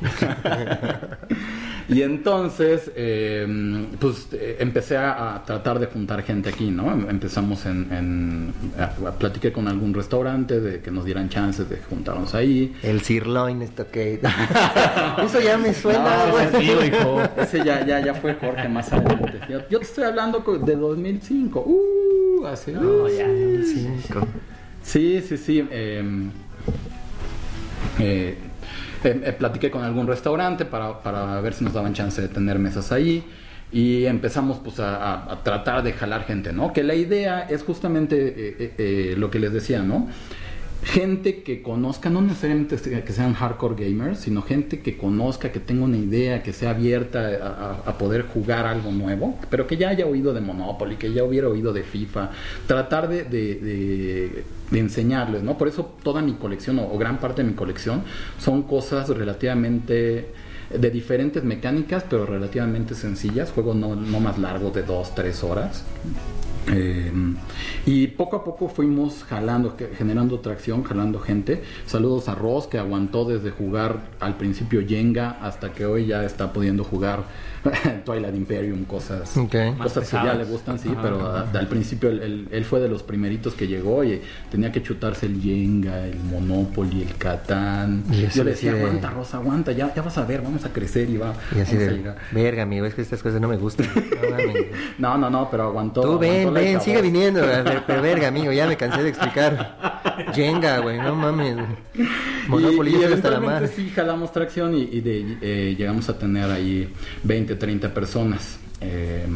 Y entonces, eh, pues eh, empecé a, tratar de juntar gente aquí, ¿no? Em- Empezamos en, en a- a- platiqué con algún restaurante de que nos dieran chances de juntarnos ahí. El sirloin, esto que... (laughs) Eso ya me suena, No, ese hijo. (laughs) Ese ya, ya, ya fue Jorge más adelante. Yo, yo te estoy hablando de 2005. Uh, hace... No, ya. Cinco. Sí, sí, sí. eh, eh, eh, eh, platiqué con algún restaurante para, para ver si nos daban chance de tener mesas ahí. Y empezamos pues a, tratar de jalar gente, ¿no? Que la idea es justamente eh, eh, lo que les decía, ¿no? Gente que conozca, no necesariamente que sean hardcore gamers, sino gente que conozca, que tenga una idea, que sea abierta a, poder jugar algo nuevo, pero que ya haya oído de Monopoly, que ya hubiera oído de FIFA. Tratar de, enseñarles, ¿no? Por eso toda mi colección, o, gran parte de mi colección, son cosas relativamente de diferentes mecánicas, pero relativamente sencillas. Juegos no, no más largos de dos, tres horas. Eh, y poco a poco fuimos jalando, generando tracción, jalando gente. Saludos a Ross, que aguantó desde jugar al principio Jenga hasta que hoy ya está pudiendo jugar (laughs) Twilight Imperium, cosas, cosas que ya le gustan, sí, Ajá. pero a- al principio él, él- él fue de los primeritos que llegó y tenía que chutarse el Jenga, el Monopoly, el Catán. Y Yo le de- decía, de- aguanta, Rosa, aguanta, ya, ya vas a ver, vamos a crecer y va. Y así a de, llegar". verga, amigo, es que estas cosas no me gustan. (laughs) No mames. No, no, no, pero aguantó. Tú ven, aguantó ven, sigue viniendo. (laughs) ver, Pero verga, amigo, ya me cansé de explicar. Jenga, güey, no mames. Monopoly, y, y hasta la eventualmente madre. sí jalamos tracción y, y de- eh, llegamos a tener ahí 20, 30 personas. Eh,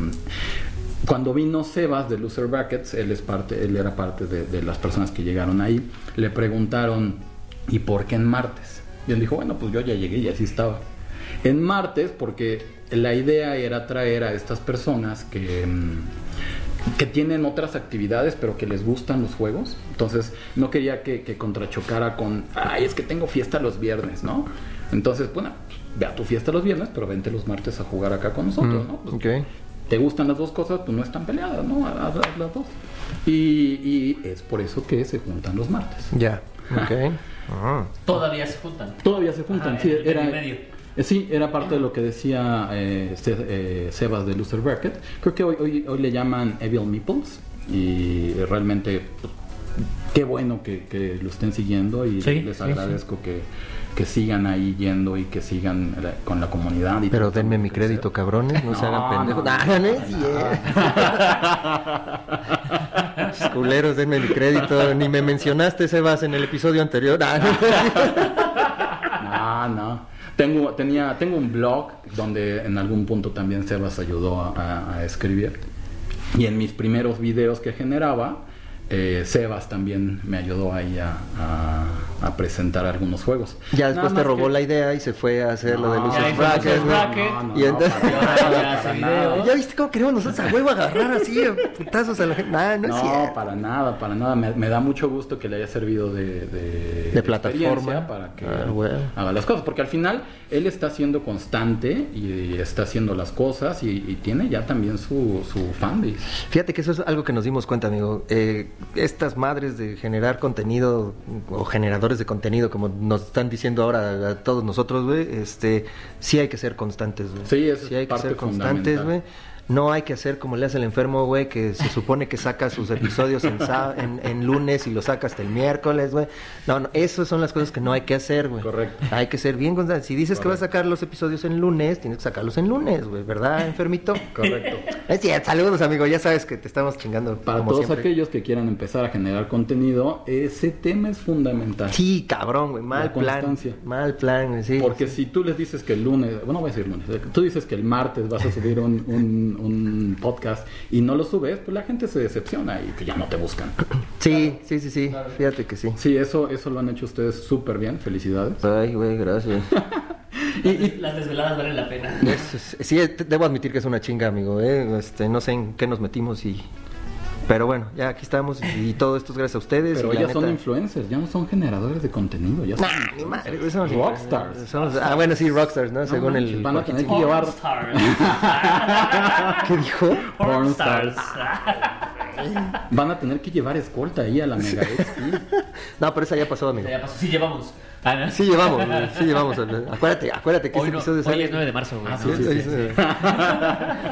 cuando vino Sebas de Loser Brackets, él, es parte, él era parte de, de las personas que llegaron ahí, le preguntaron, ¿y por qué en martes? Y él dijo, bueno, pues yo ya llegué y así estaba. En martes, porque la idea era traer a estas personas que... mm, que tienen otras actividades pero que les gustan los juegos. Entonces no quería que, que contrachocara con, ay, es que tengo fiesta los viernes, ¿no? Entonces, bueno, ve a tu fiesta los viernes, pero vente los martes a jugar acá con nosotros, ¿no? Pues, Ok. Te gustan las dos cosas, pues no están peleadas, ¿no? Haz, haz las dos. Y, y es por eso que se juntan los martes. Ya. Ok. (laughs) Ah. Todavía se juntan. Todavía se juntan, Ajá, sí, en el era, medio. eh, sí, era parte de lo que decía eh, Se- eh, Sebas de Loser Bracket. Creo que hoy, hoy, hoy le llaman Evil Meeples y realmente pues, qué bueno que, que lo estén siguiendo y Sí, les sí, agradezco Que, que sigan ahí yendo y que sigan la- con la comunidad. Y Pero denme de mi crecer. crédito, cabrones, no, se hagan pendejos. no, no. Chis, (laughs) Culeros, denme mi crédito. Ni me mencionaste, Sebas, en el episodio anterior. (laughs) No. No. Tengo, tenía, tengo un blog donde en algún punto también Sebas ayudó a, a- a escribir. Y en mis primeros videos que generaba, eh, Sebas también me ayudó ahí a, a- a presentar algunos juegos. Ya después te robó que- la idea y se fue a hacer lo de No, Lucius ya hizo Bracket. No, no, Y entonces- para Ya para hace (laughs) nada. videos. ¿Ya viste cómo queremos nosotros a huevo agarrar así putazos a la gente? Nah, no, es para nada, para nada. Me, me da mucho gusto que le haya servido de, de, De plataforma. para que Ah, bueno. haga las cosas. Porque al final él está siendo constante y está haciendo las cosas y, y tiene ya también su, su fanbase. Fíjate que eso es algo que nos dimos cuenta, amigo. Eh, estas madres de generar contenido o generadores de contenido, como nos están diciendo ahora a todos nosotros, güey, este, sí hay que ser constantes, güey. Sí, eso es hay que parte ser constantes, güey. No hay que hacer como le hace el enfermo, güey, que se supone que saca sus episodios en, (laughs) en, en lunes y los saca hasta el miércoles, güey. No, no, esas son las cosas que no hay que hacer, güey. Correcto. Hay que ser bien constante. Si dices que vas a sacar los episodios en lunes, tienes que sacarlos en lunes, güey, ¿verdad, enfermito? Correcto. (laughs) Es cierto, saludos amigo, ya sabes que te estamos chingando. Para como todos siempre. aquellos que quieran empezar a generar contenido, ese tema es fundamental. Sí, cabrón, güey, mal La plan. constancia. Mal plan, güey, sí. Porque si tú les dices que el lunes, bueno, voy a decir lunes, tú dices que el martes vas a subir un, un- un podcast y no lo subes, pues la gente se decepciona y que ya no te buscan. Sí, sí, sí, sí, fíjate que sí. Sí, eso, eso lo han hecho ustedes súper bien, felicidades. Ay, güey, gracias. (laughs) Las desveladas valen la pena. Es- es- sí, debo admitir que es una chinga, amigo, ¿eh? Este, no sé en qué nos metimos y... Pero bueno, ya aquí estamos y todo esto es gracias a ustedes. Pero y ya son influencers, ya no son generadores de contenido. Ya son Nah, ni madre, no es Rockstars. Somos- ah, bueno, sí, rockstars, ¿no? Según manches, el. van a tener que llevar (laughs) ¿Qué dijo? Pornstars. Van a tener que llevar escolta ahí a la Mega Expo. No, pero esa ya pasó, amigo. Ya pasó. Sí, llevamos. Ah, ¿no? Sí llevamos, güey, sí llevamos. Acuérdate, acuérdate que Hoy, este no, episodio hoy sale. es 9 de marzo, güey. Ah, ¿no? sí, sí, sí.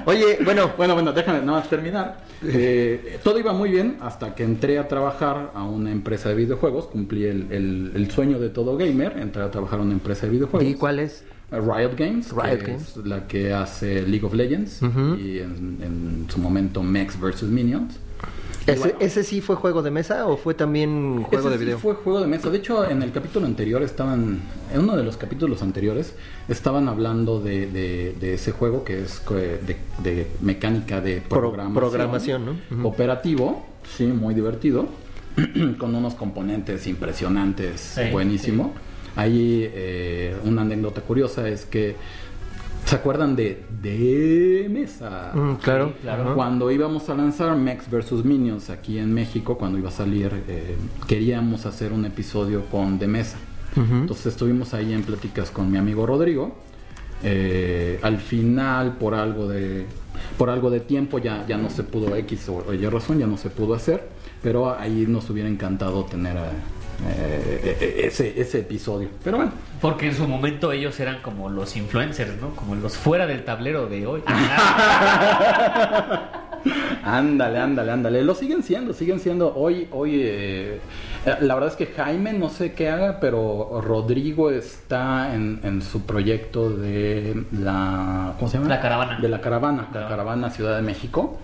(laughs) Oye, bueno, Bueno, bueno, déjame nada más terminar. Eh, todo iba muy bien hasta que entré a trabajar a una empresa de videojuegos. Cumplí el, el- el sueño de todo gamer, entrar a trabajar a una empresa de videojuegos. ¿y cuál es? Riot Games, Riot Games. es la que hace League of Legends Ujú. y en, en su momento Mex vs Minions. ¿Ese, bueno, ese sí fue juego de mesa o fue también juego ese de sí video? fue juego de mesa. De hecho, en el capítulo anterior estaban, en uno de los capítulos anteriores, estaban hablando de, de- de ese juego que es eh, de, de mecánica de Pro- programación, programación, ¿no? Ujú. Operativo, sí, muy divertido, (clears throat) con unos componentes impresionantes, Sí, buenísimo. Ahí eh, una anécdota curiosa es que ¿Se acuerdan de de mesa? Mm, claro, Sí, claro. Cuando íbamos a lanzar Mex vs Minions aquí en México, cuando iba a salir, eh, queríamos hacer un episodio con de mesa. Entonces estuvimos ahí en pláticas con mi amigo Rodrigo. Eh, al final, por algo de por algo de tiempo, ya, ya no se pudo X o Y razón, ya no se pudo hacer. Pero ahí nos hubiera encantado tener eh, eh, ese, ese episodio. Pero bueno, Porque en su momento ellos eran como los influencers, ¿no? Como los fuera del tablero de hoy. (laughs) Ándale, ándale, ándale. Lo siguen siendo, siguen siendo. Hoy, hoy, eh, la verdad es que Jaime no sé qué haga, pero Rodrigo está en, en su proyecto de la, ¿cómo se llama? La caravana. De la caravana, la caravana Ciudad de México.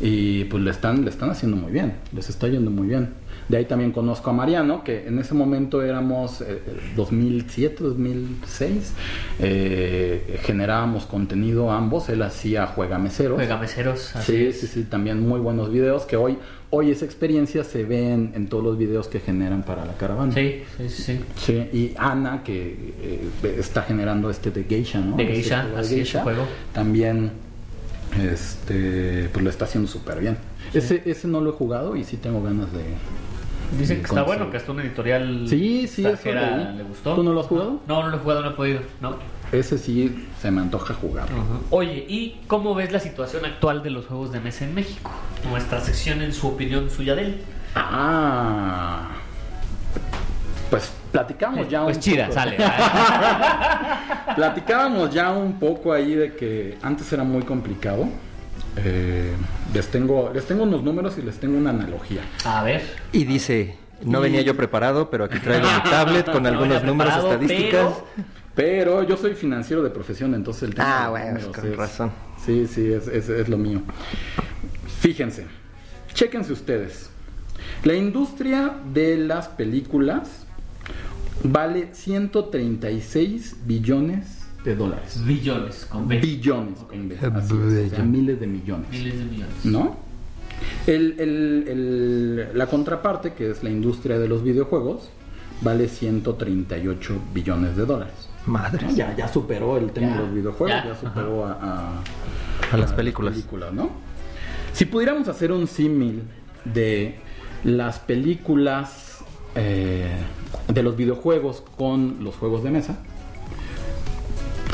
Y pues le están, le están haciendo muy bien, les está yendo muy bien. De ahí también conozco a Mariano, que en ese momento éramos eh, 2007, 2006, eh, generábamos contenido ambos, él hacía Juega Meseros. Juega meseros. así Sí, sí, sí, también muy buenos videos que hoy, hoy esa experiencia se ve en, en todos los videos que generan para la caravana. Sí, sí, sí. sí. Y Ana, que eh, está generando este de Geisha, ¿no? De Este Geisha, juego de es, el juego. También, este, pues lo está haciendo súper bien. Ese, ese no lo he jugado y sí tengo ganas de... Dicen que está bueno, que hasta una editorial Sí, sí, extranjera le gustó. ¿Tú no lo has jugado? No, no lo he jugado, no he podido. No. Ese sí se me antoja jugar. Oye, ¿y cómo ves la situación actual de los juegos de mesa en México? Nuestra sección, en su opinión, suya de él. Ah, pues platicamos ya Pues un chida, poco. sale. (laughs) Platicábamos ya un poco ahí de que antes era muy complicado. Eh, les tengo les tengo unos números y les tengo una analogía. A ver. Y dice, no Y- venía yo preparado, pero aquí traigo mi (laughs) tablet con No algunos números estadísticas. Pero yo soy financiero de profesión, entonces el tema Ah, bueno, números con razón. Sí, sí, es, es- es lo mío. Fíjense, chéquense ustedes. La industria de las películas vale 136 billones de dólares. Billones con B. Billones con B, así es, o sea, miles de millones. Miles de millones. ¿No? El- el- el- la contraparte, que es la industria de los videojuegos, vale 138 billones de dólares. Madre. ¿no? Ya, ya superó el tema Ya, de los videojuegos, ya, ya, superó a, a- A las películas. ¿no? Si pudiéramos hacer un símil de las películas eh, de los videojuegos con los juegos de mesa,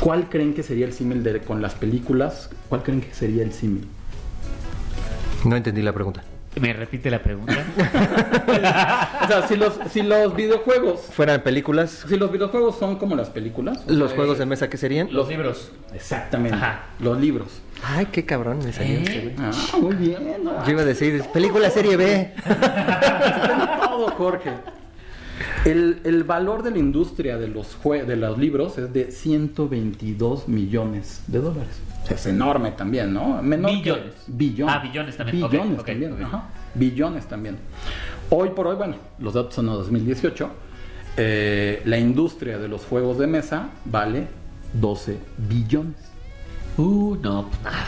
¿cuál creen que sería el símil de- con las películas? ¿Cuál creen que sería el símil? No entendí la pregunta. ¿Me repite la pregunta? (laughs) O sea, si los, si los videojuegos, ¿Fueran películas? si los videojuegos son como las películas, ¿Los sea, juegos es- de mesa qué serían? Los libros. Exactamente. Ajá. Los libros. Ay, qué cabrón me salió ¿Eh? Ah, muy bien. ¿no? Yo iba a decir, película serie B. (laughs) todo, Jorge. El, el valor de la industria de los, jue- de los libros es de 122 millones de dólares. O sea, es enorme también, ¿no? Menor que- Billones. Ah, billones también. Billones también. ajá. Billones también. Hoy por hoy, bueno, los datos son de 2018. eh, la industria de los juegos de mesa vale 12 billones. Uh, no, pues nada.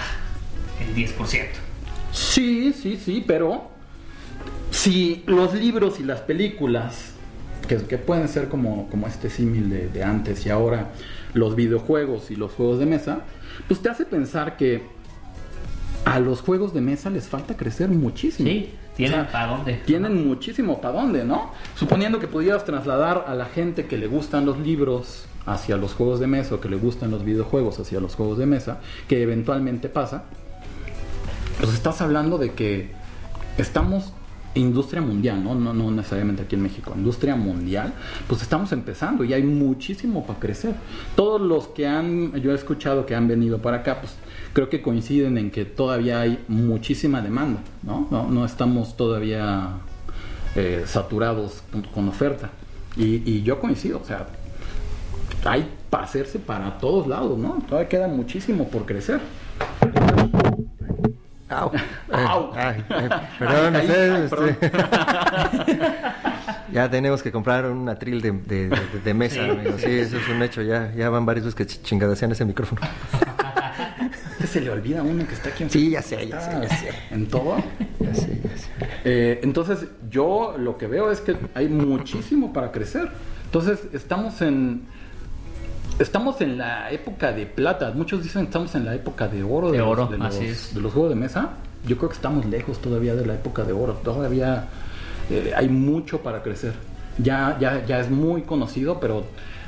El 10%. Sí, sí, sí, pero si los libros y las películas, que, que pueden ser como, como este símil de, de antes y ahora, los videojuegos y los juegos de mesa, pues te hace pensar que a los juegos de mesa les falta crecer muchísimo. Sí, tienen O sea, para dónde. Tienen muchísimo para dónde, ¿no? Suponiendo que pudieras trasladar a la gente que le gustan los libros hacia los juegos de mesa o que le gustan los videojuegos hacia los juegos de mesa, que eventualmente pasa, pues estás hablando de que estamos industria mundial, ¿no? No, no necesariamente aquí en México, industria mundial, pues estamos empezando y hay muchísimo para crecer. Todos los que han, yo he escuchado que han venido para acá, pues creo que coinciden en que todavía hay muchísima demanda, ¿no? No, estamos todavía eh, saturados con, con oferta. Y, y yo coincido, o sea, hay para hacerse para todos lados, ¿no? Todavía queda muchísimo por crecer. Au. Au. Ay, ay, perdón, Ay, ustedes, ay, perdón. este, (laughs) ya tenemos que comprar un atril de, de, de- de mesa, Sí, amigo. Sí, eso es un hecho. Ya, ya van varios veces que ch- chingadasean ese micrófono. (laughs) Se le olvida uno que está aquí en Sí, ya sé, ya sé, ya sé. En todo. Ya sé, ya sé. Eh, entonces, yo lo que veo es que hay muchísimo para crecer. Entonces, estamos en. Estamos en la época de plata. Muchos dicen que estamos en la época de oro De los- oro, de los, es. de los juegos de mesa. Yo creo que estamos lejos todavía de la época de oro. Todavía eh, hay mucho para crecer. Ya, ya, ya es muy conocido, pero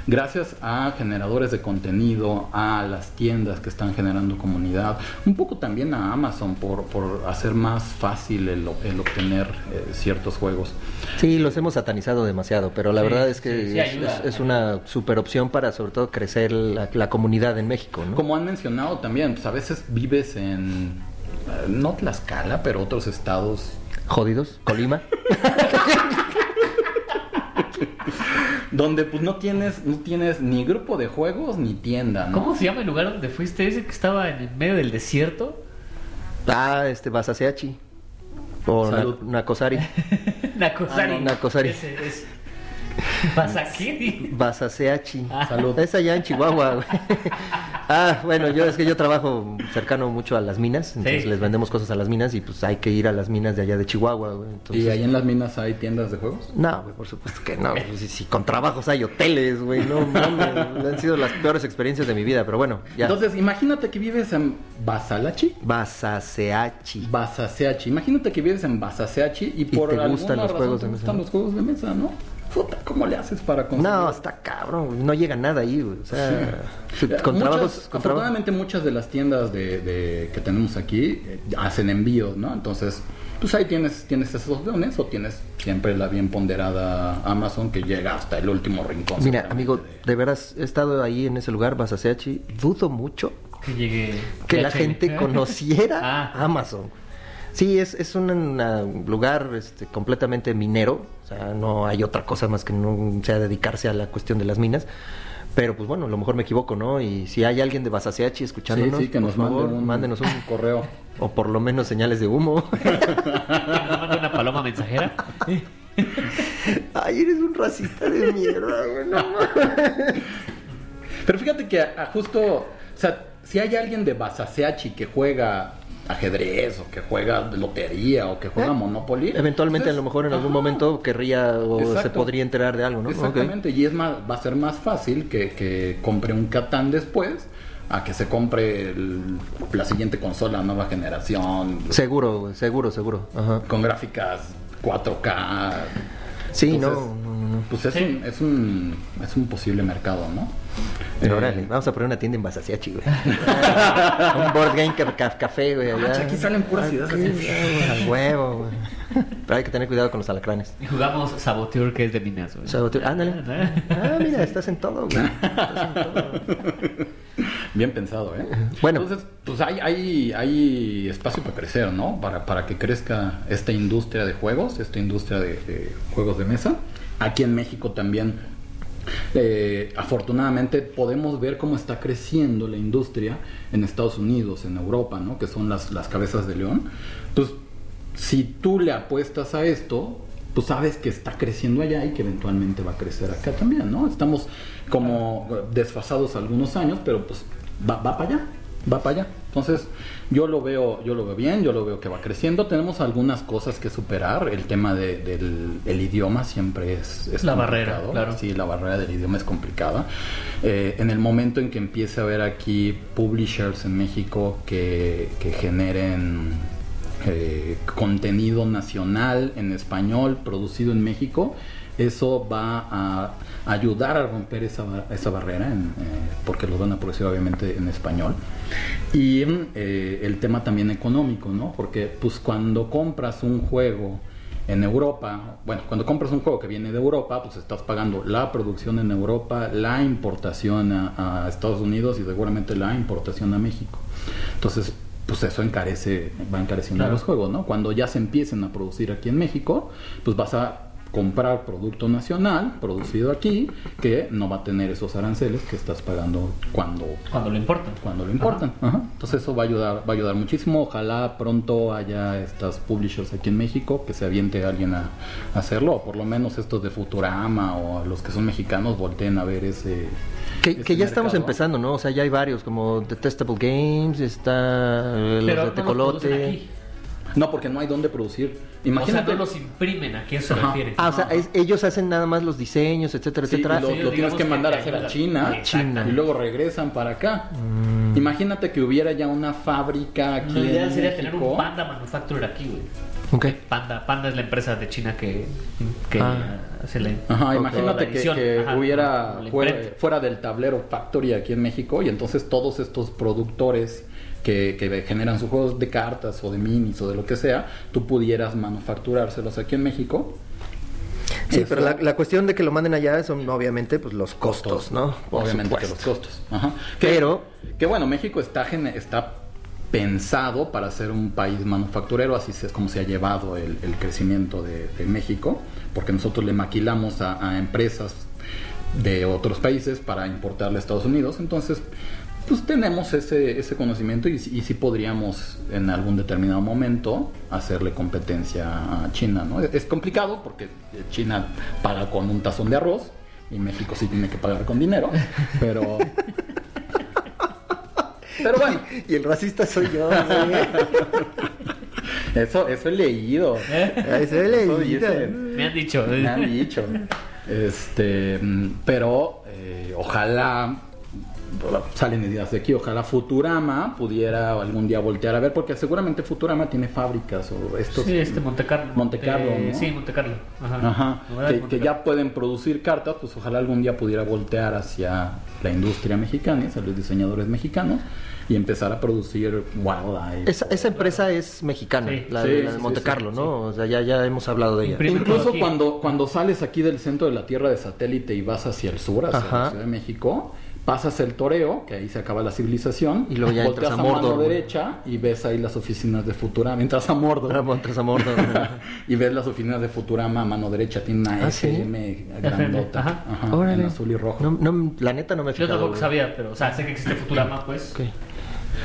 gracias a generadores de contenido, a las tiendas que están generando comunidad, un poco también a Amazon por, por hacer más fácil el, el obtener eh, ciertos juegos. Sí, los hemos satanizado demasiado, pero la Sí, verdad es que sí, sí es, una super opción para sobre todo crecer la, la comunidad en México, ¿no? Como han mencionado también, pues a veces vives en, eh, no Tlaxcala, pero otros estados Jodidos, Colima. (laughs) donde pues no tienes, no tienes ni grupo de juegos ni tienda, ¿no? ¿Cómo se llama el lugar donde fuiste? Ese que estaba en el medio del desierto. Ah, este Basaseachi. O. Nakosari. (laughs) Nakosari. Ah, no, Nakosari. Ese es. (laughs) ¿Pasa qué? Basaseachi. Salud. Es allá en Chihuahua, güey. (laughs) Ah, bueno, yo es que yo trabajo cercano mucho a las minas, entonces Sí. les vendemos cosas a las minas y pues hay que ir a las minas de allá de Chihuahua, güey. Entonces, ¿Y ahí en las minas hay tiendas de juegos? No, güey, por supuesto que no. güey. Si, si con trabajos hay hoteles, güey, no mames. Han sido las peores experiencias de mi vida, pero bueno, ya. Entonces, imagínate que vives en Basalachi. Basaseachi. Basaseachi. Imagínate que vives en Basaseachi y por te alguna gustan los razón juegos te de mesa, gustan ¿no? los juegos de mesa, ¿no? Puta, ¿cómo le haces para conseguir? No, está cabrón, no llega nada ahí, güey. O sea, si- Eh, con muchas- trabajos. Con trabajo- afortunadamente muchas de las tiendas de, de- que tenemos aquí eh, hacen envíos, ¿no? Entonces, pues ahí tienes, tienes esas opciones o tienes siempre la bien ponderada Amazon que llega hasta el último rincón. Mira, amigo, de- de veras, he estado ahí en ese lugar, Basaseachi. Dudo mucho Que llegue. que la gente conociera (laughs) Ah. Amazon. Sí, es, es un una- lugar este, completamente minero, sea, no hay otra cosa más que no sea dedicarse a la cuestión de las minas. Pero pues bueno, a lo mejor me equivoco, ¿no? Y si hay alguien de Basaseachi escuchándonos, sí, que por nos favor, mande un, mándenos un correo. (laughs) O por lo menos señales de humo. Que nos mande una paloma mensajera. (laughs) Ay, eres un racista de mierda, güey. no. Pero fíjate que a- a justo, o sea, si hay alguien de Basaseachi que juega ajedrez o que juega lotería o que juega Eh, Monopoly. Eventualmente, a lo mejor en algún ajá. momento querría o se podría enterar de algo, ¿no? Exactamente, y es más, va a ser más fácil que, que compre un Catán después a que se compre el- la siguiente consola nueva generación Seguro, seguro, seguro. Ajá. con gráficas 4K. Sí, Entonces, no. Pues es, Sí. un, es, un, es un posible mercado, ¿no? Pero Eh, órale, vamos a poner una tienda en Basasiachi, güey. (laughs) un board game ca- ca- café, güey. allá. Ah, aquí salen puras ideas así. güey, A huevo, güey. Pero hay que tener cuidado con los alacranes. Y jugamos Saboteur, que es de minas, güey. Tú- ándale. Ah, mira, (laughs) estás en todo, güey. Estás en todo. Bien pensado, ¿eh? Bueno. Entonces, pues hay, hay, hay espacio para crecer, ¿no? Para, para que crezca esta industria de juegos, esta industria de, de juegos de mesa. Aquí en México también, eh, afortunadamente, podemos ver cómo está creciendo la industria en Estados Unidos, en Europa, ¿no? Que son las, las cabezas de león. Pues, si tú le apuestas a esto, pues sabes que está creciendo allá y que eventualmente va a crecer acá también, ¿no? Estamos como desfasados algunos años, pero pues va, va para allá. va para allá. Entonces, yo lo veo, yo lo veo bien, yo lo veo que va creciendo. Tenemos algunas cosas que superar. El tema de- del el idioma siempre es, es La complicado. barrera, claro. Sí, la barrera del idioma es complicada. Eh, en el momento en que empiece a haber aquí publishers en México que, que generen eh, contenido nacional en español producido en México, eso va a ayudar a romper esa, esa barrera, en, eh, porque lo van a producir obviamente en español. Y eh, el tema también económico, ¿no? Porque pues cuando compras un juego en Europa, bueno, cuando compras un juego que viene de Europa, pues estás pagando la producción en Europa, la importación a, a Estados Unidos y seguramente la importación a México. Entonces, pues eso encarece, va encareciendo Claro. los juegos, ¿no? Cuando ya se empiecen a producir aquí en México, pues vas a comprar producto nacional producido aquí que no va a tener esos aranceles que estás pagando cuando Cuando lo importan. cuando lo importan. Ajá. Entonces eso va a ayudar, va a ayudar muchísimo. Ojalá pronto haya estas publishers aquí en México que se aviente alguien a, a hacerlo, o por lo menos estos de Futurama o los que son mexicanos volteen a ver ese. Que, ese que ya estamos empezando, ¿no? O sea, ya hay varios, como Detestable Games, está los Pero de no Tecolote. No, porque no hay dónde producir. O Imagínate. sea, no los imprimen, ¿a quién se Ajá. refiere? Ah, o sea, es- ellos hacen nada más los diseños, etcétera, Sí, etcétera. y lo, lo tienes que que mandar te a hacer a. China, Exacto. y luego regresan para acá. Mm. Imagínate que hubiera ya una fábrica aquí. La idea sería tener un Panda Manufacturer aquí, güey. Ok. Panda, Panda es la empresa de China que, que Ah. hace la... Ajá, imagínate La que, que ajá, hubiera fuera del tablero Factory aquí en México y entonces todos estos productores que, que generan sus juegos de cartas o de minis o de lo que sea, tú pudieras manufacturárselos aquí en México. Sí, Eso- pero la, la cuestión de que lo manden allá son obviamente pues los costos, ¿no? Por Obviamente que los costos. Ajá. Que- Pero- Que bueno, México está, está pensado para ser un país manufacturero, así es como se ha llevado el, el crecimiento de, de México, porque nosotros le maquilamos a, a empresas de otros países para importarle a Estados Unidos, entonces pues tenemos ese, ese conocimiento y, sí- y sí podríamos en algún determinado momento hacerle competencia a China, ¿no? Es, es complicado porque China paga con un tazón de arroz y México sí tiene que pagar con dinero, pero... (laughs) Pero bueno, Y el racista soy yo, ¿sí? (laughs) eso, eso he leído. ¿Eh? Eso he Eso leído. Me han dicho. Me han dicho. Este, pero eh, ojalá salen ideas de aquí, ojalá Futurama pudiera algún día voltear a ver, porque seguramente Futurama tiene fábricas o estos Sí, este Monte Carlo. Monte Carlo, Eh, ¿no? Sí, Monte Carlo. Ajá. Ajá, que, Monte que Carlo. ya pueden producir cartas, pues ojalá algún día pudiera voltear hacia la industria mexicana, hacia los diseñadores mexicanos y empezar a producir wildlife. Esa, esa empresa es mexicana, Sí. la, Sí, de- la de Monte sí, Carlo, sí. ¿no? O sea, ya, ya hemos hablado de ella. Incluso cuando, cuando sales aquí del centro de la Tierra de satélite y vas hacia el sur, hacia Ajá. la Ciudad de México, pasas el toreo, que ahí se acaba la civilización, Y luego ya volteas a a Mordor, mano güey. derecha y ves ahí las oficinas de Futurama, entras a Mordor. A Mordor. (laughs) y ves las oficinas de Futurama a mano derecha, tiene una Ah, ¿sí? FM grandota, Ajá. ajá, en azul y rojo. No, no, la neta no me he Yo fijado. tampoco güey. sabía, pero, o sea, sé que existe Futurama, pues. Ok.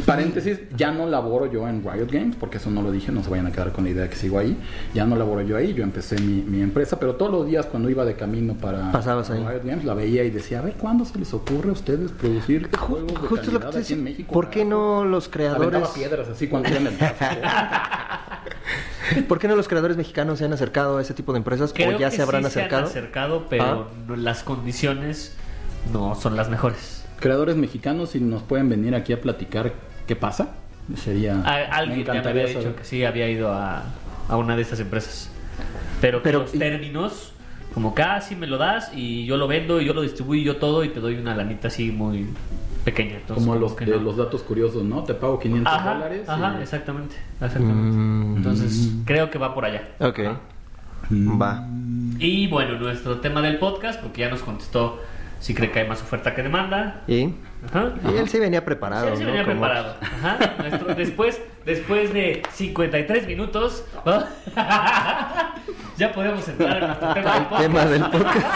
Paréntesis, ya no laboro yo en Riot Games, porque eso no lo dije, no se vayan a quedar con la idea de que sigo ahí. Ya no laboro yo ahí, yo empecé mi, mi empresa, pero todos los días cuando iba de camino para Pasabas ahí. Riot Games la veía y decía, a ver, ¿cuándo se les ocurre a ustedes producir Ju- juegos de Justo es lo que aquí en. México? ¿Por qué no los creadores, Aventaba piedras así cuando iban en el tráfico. (laughs) ¿por qué no los creadores mexicanos se han acercado a ese tipo de empresas Creo o ya que se habrán sí acercado? Se han acercado, pero Ah. las condiciones no son las mejores. Creadores mexicanos, si nos pueden venir aquí a platicar qué pasa, sería... A- alguien ya me había dicho saber. que sí había ido a, a una de estas empresas. Pero, que Pero, los y- términos, como casi me lo das y yo lo vendo y yo lo distribuyo yo todo y te doy una lanita así muy pequeña. Entonces, Como los, que de no. los datos curiosos, ¿no? Te pago 500 Ajá, dólares. ajá, y- exactamente, exactamente. Mm. Entonces, creo que va por allá. Ok. Mm. Va. Y bueno, nuestro tema del podcast, porque ya nos contestó si cree que hay más oferta que demanda. ¿Y? Ajá. Y él sí venía preparado, Sí, él sí ¿no? venía preparado. Ajá. Nuestro- después, después de 53 minutos, ¿no? (laughs) ya podemos entrar en nuestro tema del El podcast. tema del podcast. (laughs)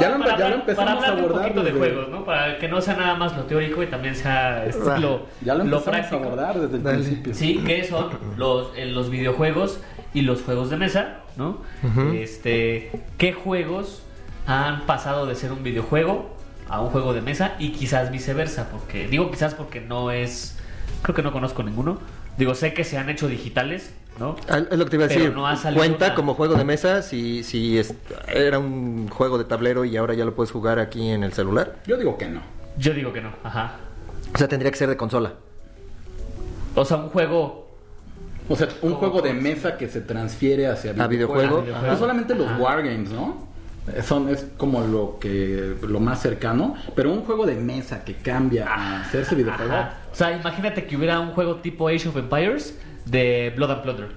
Ya lo- para ya lo hablar- empezamos para hablar a de un abordar poquito de juegos, ¿no? Para que no sea nada más lo teórico y también sea Va. lo, Ya lo a práctico. abordar desde el Dale. principio. Sí, que son los, en los videojuegos y los juegos de mesa, ¿no? Este, ¿qué juegos han pasado de ser un videojuego a un juego de mesa y quizás viceversa, porque digo quizás porque no es, creo que no conozco ninguno. Digo, sé que se han hecho digitales, ¿no? Es lo que te iba a Pero decir. no ha salido Cuenta una- como juego de mesa si, si es- era un juego de tablero y ahora ya lo puedes jugar aquí en el celular. Yo digo que no. Yo digo que no, ajá. O sea, tendría que ser de consola. O sea, un juego O sea, un ¿Cómo juego de mesa que se transfiere hacia ¿A videojuego? No solamente los Ajá. wargames, ¿no? Son, es como lo que lo más cercano, pero un juego de mesa que cambia a hacerse videojuego. Ajá. O sea, imagínate que hubiera un juego tipo Age of Empires de Blood and Plunder.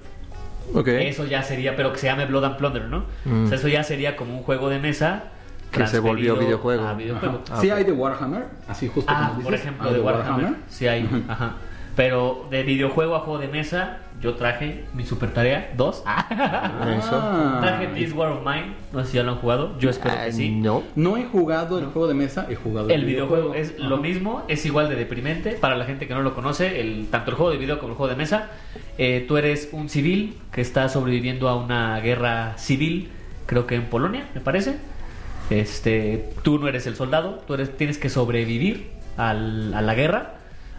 Ok. Eso ya sería, pero que se llame Blood and Plunder, ¿no? Mm. O sea, eso ya sería como un juego de mesa Que se volvió videojuego. a videojuego. Ah, sí hay de Warhammer, así justo Ah, como por dices, ejemplo, hay de Warhammer. Sí hay, ajá. Pero de videojuego a juego de mesa, yo traje mi super tarea 2. Ah. (laughs) traje This War of Mine. No sé si ya lo han jugado. Yo espero Ah, que sí. No. No he jugado el juego de mesa, he jugado El videojuego es Ajá. lo mismo, es igual de deprimente para la gente que no lo conoce, el, tanto el juego de video como el juego de mesa. Eh, tú eres un civil que está sobreviviendo a una guerra civil, creo que en Polonia, me parece. Este, tú no eres el soldado, tú eres, tienes que sobrevivir al- a la guerra.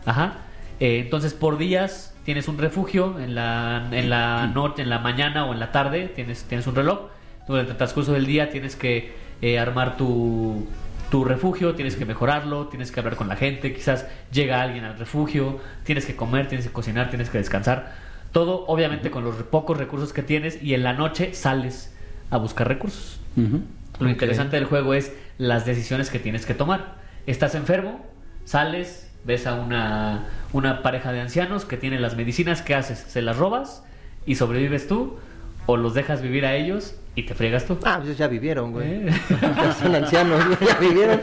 Ajá. Eh, entonces por días tienes un refugio en la, en la noche, en la mañana o en la tarde tienes, tienes un reloj. Durante el transcurso del día tienes que eh, armar tu, tu refugio, tienes que mejorarlo, tienes que hablar con la gente, quizás llega alguien al refugio, tienes que comer, tienes que cocinar, tienes que descansar. Todo obviamente con los pocos recursos que tienes y en la noche sales a buscar recursos. Lo interesante del juego es las decisiones que tienes que tomar. Estás enfermo, sales, ves a una, una pareja de ancianos que tienen las medicinas, ¿qué haces? ¿Se las robas y sobrevives tú? ¿O los dejas vivir a ellos y te friegas tú? Ah, pues ya vivieron, güey. Eh. Ya son ancianos, güey, ya vivieron.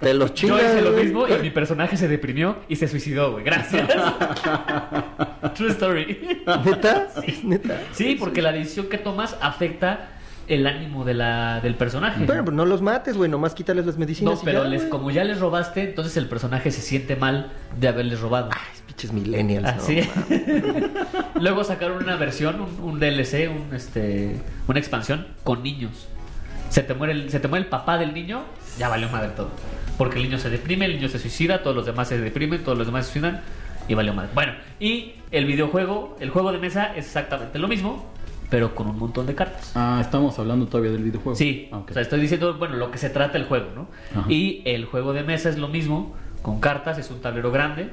Te los Yo chingas. hice lo güey. mismo y mi personaje se deprimió y se suicidó, güey. Gracias. (laughs) True story. ¿Neta? ¿Neta? Sí, porque la decisión que tomas afecta el ánimo de la, del personaje. Bueno, pues no los mates, güey, nomás quítales las medicinas No, y pero ya, les, como ya les robaste, entonces el personaje se siente mal de haberles robado. Ay, pinches millennials, Así. no, (laughs) Luego sacaron una versión, un, un DLC, un, este, una expansión con niños. Se te, muere el, se te muere el papá del niño, ya valió madre todo. Porque el niño se deprime, el niño se suicida, todos los demás se deprimen, todos los demás se suicidan y valió madre. Bueno, y el videojuego, el juego de mesa es exactamente lo mismo, pero con un montón de cartas. Ah, estamos hablando todavía del videojuego. Sí, Ah, ok. o sea, estoy diciendo, bueno, lo que se trata el juego, ¿no? Ajá. Y el juego de mesa es lo mismo, con cartas, es un tablero grande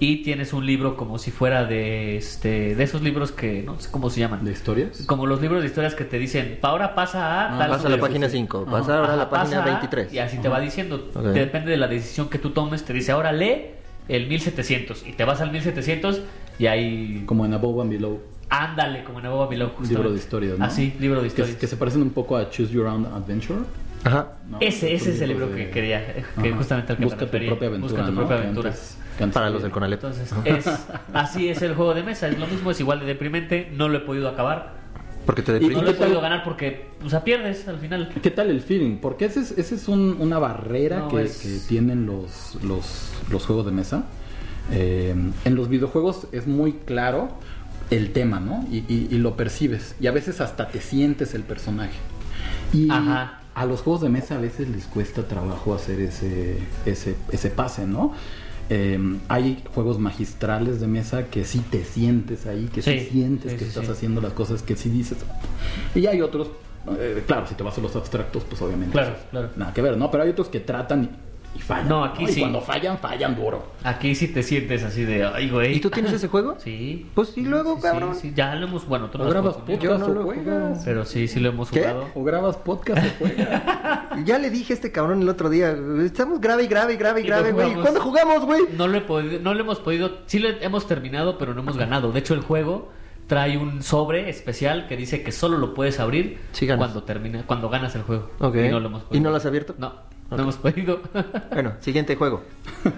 y tienes un libro como si fuera de este de esos libros que no sé cómo se llaman. ¿De historias? Como los libros de historias que te dicen, "Pa, ahora pasa a Ah, tal Pasa a la suceso". página 5, Ajá. pasa ahora a la página pasa a- 23. Y así te va diciendo. Ok. Depende de la decisión que tú tomes, te dice, "Ahora lee el 1700" y te vas al 1700 y ahí Como en Above and Below. Ándale como en Above Below, justamente. Libro de historias, ¿no? Así, libro de historias. que se parecen un poco a Choose Your Own Adventure. Ajá. ¿no? Ese, ese es el libro de- que quería, que Ajá. justamente al que me Busca tu propia aventura. Busca tu ¿no? propia aventura. antes- que antes Para los del Conalep. Entonces, es, así es el juego de mesa, es lo mismo, es igual de deprimente, no lo he podido acabar, Porque te Y- no deprimes. lo he podido ganar porque, o sea, pierdes al final. ¿Qué tal el feeling? Porque ese es, ese es un- una barrera No, que, es- que tienen los, los, los juegos de mesa. Eh, en los videojuegos es muy claro el tema, ¿no? Y, y- y lo percibes. Y a veces hasta te sientes el personaje. Y Ajá. a los juegos de mesa a veces les cuesta trabajo hacer ese, ese, ese pase, ¿no? Eh, hay juegos magistrales de mesa que sí te sientes ahí, que sí, Sí, sientes sí, que sí, estás haciendo las cosas que sí dices. Y hay otros, eh, claro, si te vas a los abstractos, pues obviamente Claro, claro. nada que ver, ¿no? Pero hay otros que tratan y, y fallan. No, aquí Y sí. cuando fallan, fallan duro. Aquí sí te sientes así de, ay, güey. ¿Y tú tienes ese juego? Sí. Pues sí, luego, Sí, cabrón. Sí, sí, ya lo hemos, bueno, tú lo grabas podcast Yo no o lo juegas. Pero sí, sí lo hemos ¿Qué? jugado. O grabas podcast o (laughs) juegas. Ya le dije a este cabrón el otro día, estamos grave y grave y grave y Y no grave, güey. jugamos. ¿Cuándo jugamos, güey? No lo, he podido, no lo hemos podido, sí lo hemos terminado, pero no hemos ganado. De hecho, el juego trae un sobre especial que dice que solo lo puedes abrir Sí cuando termina, cuando ganas el juego. Ok. Y no lo hemos podido. ¿Y no lo has abierto? No. No hemos podido. Bueno, siguiente juego.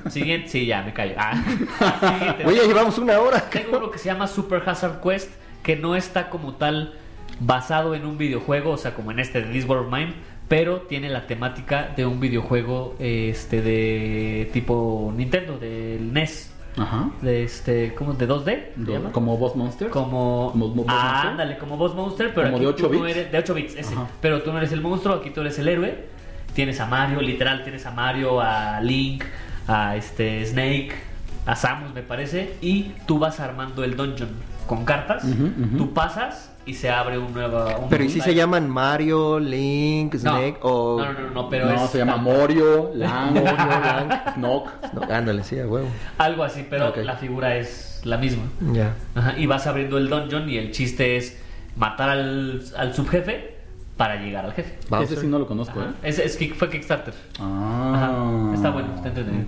Siguiente, sí, ya me callo. Ah. (laughs) Oye, llevamos una hora. Tengo uno que se llama Super Hazard Quest, que no está como tal basado en un videojuego, o sea, como en este de This War of Mine, pero tiene la temática de un videojuego este de tipo Nintendo, del NES, Ajá. de este, ¿cómo? ¿De 2D? ¿se Do- llama? Como Boss Monster. Como, ¿Como Boss ah, Monster? ándale, como Boss Monster, pero ¿Como aquí de tú 8 no bits? eres de 8 bits, ese. Ajá. Pero tú no eres el monstruo, aquí tú eres el héroe tienes a Mario, literal, tienes a Mario, a Link, a este Snake, a Samus, me parece, y tú vas armando el dungeon con cartas, tú pasas y se abre un nuevo. un Pero ¿y si se llaman Mario, Link, No, Snake o...? no, no, no, pero no, es se llama Morio, (laughs) Lang, Morio, Lang. No, ándale, sí, a huevo. Algo así, pero la figura es la misma. Ya. Y vas abriendo el dungeon y el chiste es matar al, al subjefe para llegar al jefe. Bowser. Ese sí no lo conozco, Ajá. ¿eh? Ese es, kick- fue Kickstarter. Ah. Ajá. Está bueno, está entretenido.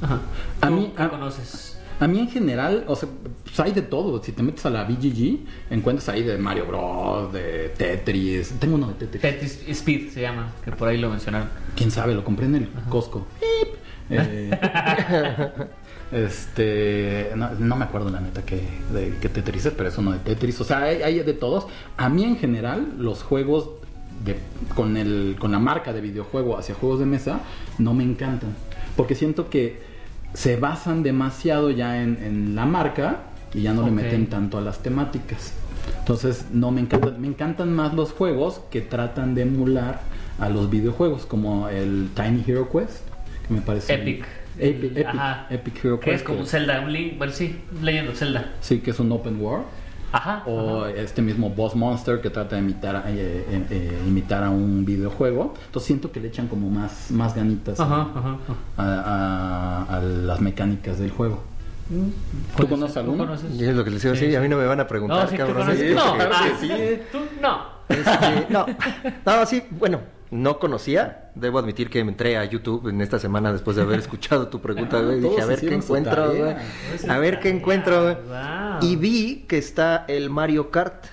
Ajá. A ¿Tú mí- qué a- conoces? A mí en general, o sea, pues hay de todo. Si te metes a la BGG, encuentras ahí de Mario Bros, de Tetris. Tengo uno de Tetris. Tetris Speed se llama, que por ahí lo mencionaron. Quién sabe, lo compré en el Costco. Pip. Eh, (laughs) este, no, no me acuerdo la neta que, de qué Tetris es, pero es uno de Tetris. O sea, hay, hay de todos. A mí en general, los juegos de, con, el, con la marca de videojuego hacia juegos de mesa no me encantan. Porque siento que se basan demasiado ya en, en la marca y ya no le meten tanto a las temáticas. Entonces, no me encantan, me encantan más los juegos que tratan de emular a los videojuegos, como el Tiny Hero Quest, que me parece Epic. Epic, Epic, Hero Que Quest. es como un Zelda, un Link, bueno, sí, leyendo Zelda. Sí, que es un open world. Ajá. O ajá. este mismo Boss Monster que trata de imitar, a- eh, eh, eh, imitar a un videojuego. Entonces siento que le echan como más, más ganitas a- Ajá, ajá, ajá. a, a- a las mecánicas del juego. Puede conoces ser, alguno? conoces? Y es lo que les digo, sí, Sí, a mí no me van a preguntar, No, sí, tú cabrón. conoces. Sí, No, porque- ah, tú no. Este, no, (laughs) no, sí, bueno, no conocía. Debo admitir que me entré a YouTube en esta semana después de haber (laughs) escuchado tu pregunta, güey. Todos Dije, a ver qué encuentro, güey. A ver qué encuentro, güey. Y vi que está el Mario Kart.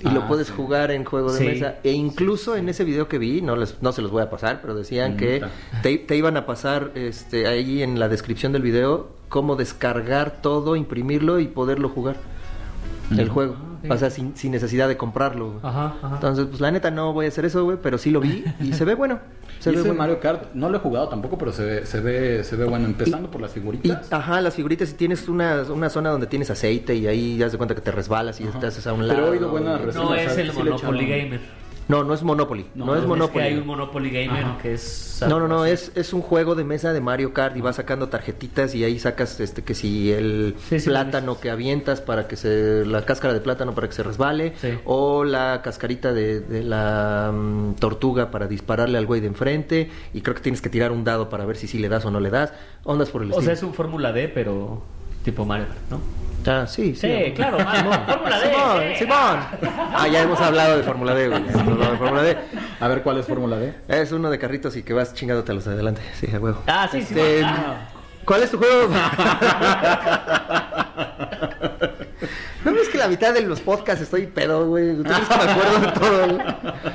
Y lo Ah, puedes sí. jugar en juego de Sí. mesa. E incluso en ese video que vi, no, les, no se los voy a pasar, pero decían que te, te iban a pasar este, ahí en la descripción del video cómo descargar todo, imprimirlo y poderlo jugar. El juego. O sea, sin, sin necesidad de comprarlo. güey. Ajá, ajá. Entonces, pues la neta no voy a hacer eso, güey, pero sí lo vi y se ve bueno. (laughs) Se Y ve ese bueno. Mario Kart no lo he jugado tampoco, pero se ve, se ve, se ve bueno. Empezando por las Y, figuritas. ajá, las figuritas, y tienes una, una zona donde tienes aceite y ahí ya se cuenta que te resbalas y Ajá. te haces a un Pero lado. he oído buenas reseñas. No es el Monopoly Gamer. No, no es Monopoly. No, No, es Monopoly. Es que hay un Monopoly Gamer Ajá. que es. No, no, no, es, es un juego de mesa de Mario Kart y vas sacando tarjetitas y ahí sacas este que si el Sí, sí, plátano que avientas para que se la cáscara de plátano para que se resbale Sí. o la cascarita de, de la mm, tortuga para dispararle al güey de enfrente y creo que tienes que tirar un dado para ver si sí le das o no le das. Ondas por el O sea, es un Fórmula D, pero tipo Mario Kart, ¿no? Ah, sí, sí. Sí, claro, Mario, Fórmula D. Simón, sí. Simón. Ah, ya hemos hablado de Fórmula D, güey. hemos hablado de Fórmula D. A ver cuál es Fórmula D. Es uno de carritos y que vas chingándote a los de adelante. Sí, a huevo. Ah, sí, sí. Este, ah. ¿Cuál es tu juego? (laughs) ¿No ves que la mitad de los podcasts estoy pedo, güey? ¿Tú crees que me acuerdo de todo, güey?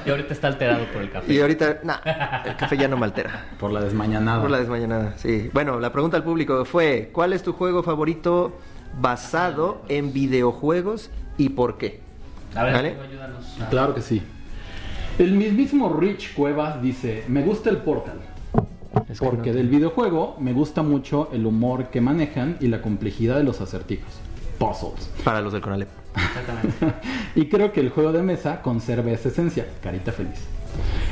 Y ahorita está alterado por el café. Y ahorita, nah, el café ya no me altera. Por la desmañanada. Por la desmañanada, sí. Bueno, la pregunta al público fue, ¿cuál es tu juego favorito basado en videojuegos y por qué? A ver, ayúdanos. a- Claro que sí. El mismísimo Rich Cuevas dice, me gusta el Portal. Es que Porque no- del videojuego me gusta mucho el humor que manejan y la complejidad de los acertijos. Puzzles. Para los del Conalep. Exactamente. (laughs) y creo que el juego de mesa conserva esa esencia. Carita feliz.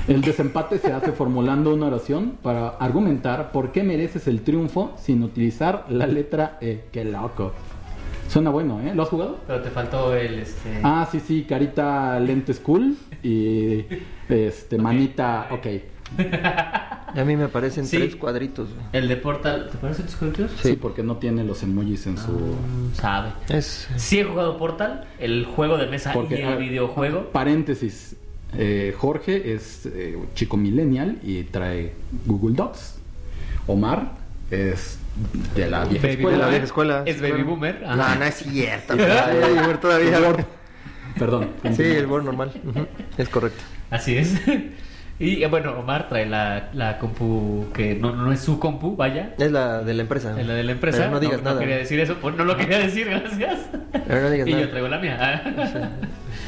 El desempate se hace formulando una oración para argumentar por qué mereces el triunfo sin utilizar la letra E. ¡Qué loco! Suena bueno, ¿eh? ¿Lo has jugado? Pero te faltó el este. Ah, sí, sí, carita lentes cool y este manita, ok. (laughs) A mí me aparecen Sí. tres cuadritos. güey. El de Portal. ¿Te parecen tus cuadritos? Sí, porque no tiene los emojis en su... Mm, Sabe. Es... Sí he jugado Portal, el juego de mesa Porque, y el ah, videojuego. Paréntesis. eh, Jorge es eh, chico millennial y trae Google Docs. Omar es de la vieja Baby De escuela. la vieja escuela. Es baby boomer. No, Ajá. no es cierto. (laughs) Todavía, Boomer, todavía. Perdón. Sí, el Word normal. Es correcto. Así es. Y eh, bueno, Omar trae la, la compu que no, no es su compu, vaya. Es la de la empresa. Es la de la empresa. Pero no digas nada. quería decir eso, pues no lo quería decir, gracias. Pero no digas y nada. yo traigo la mía.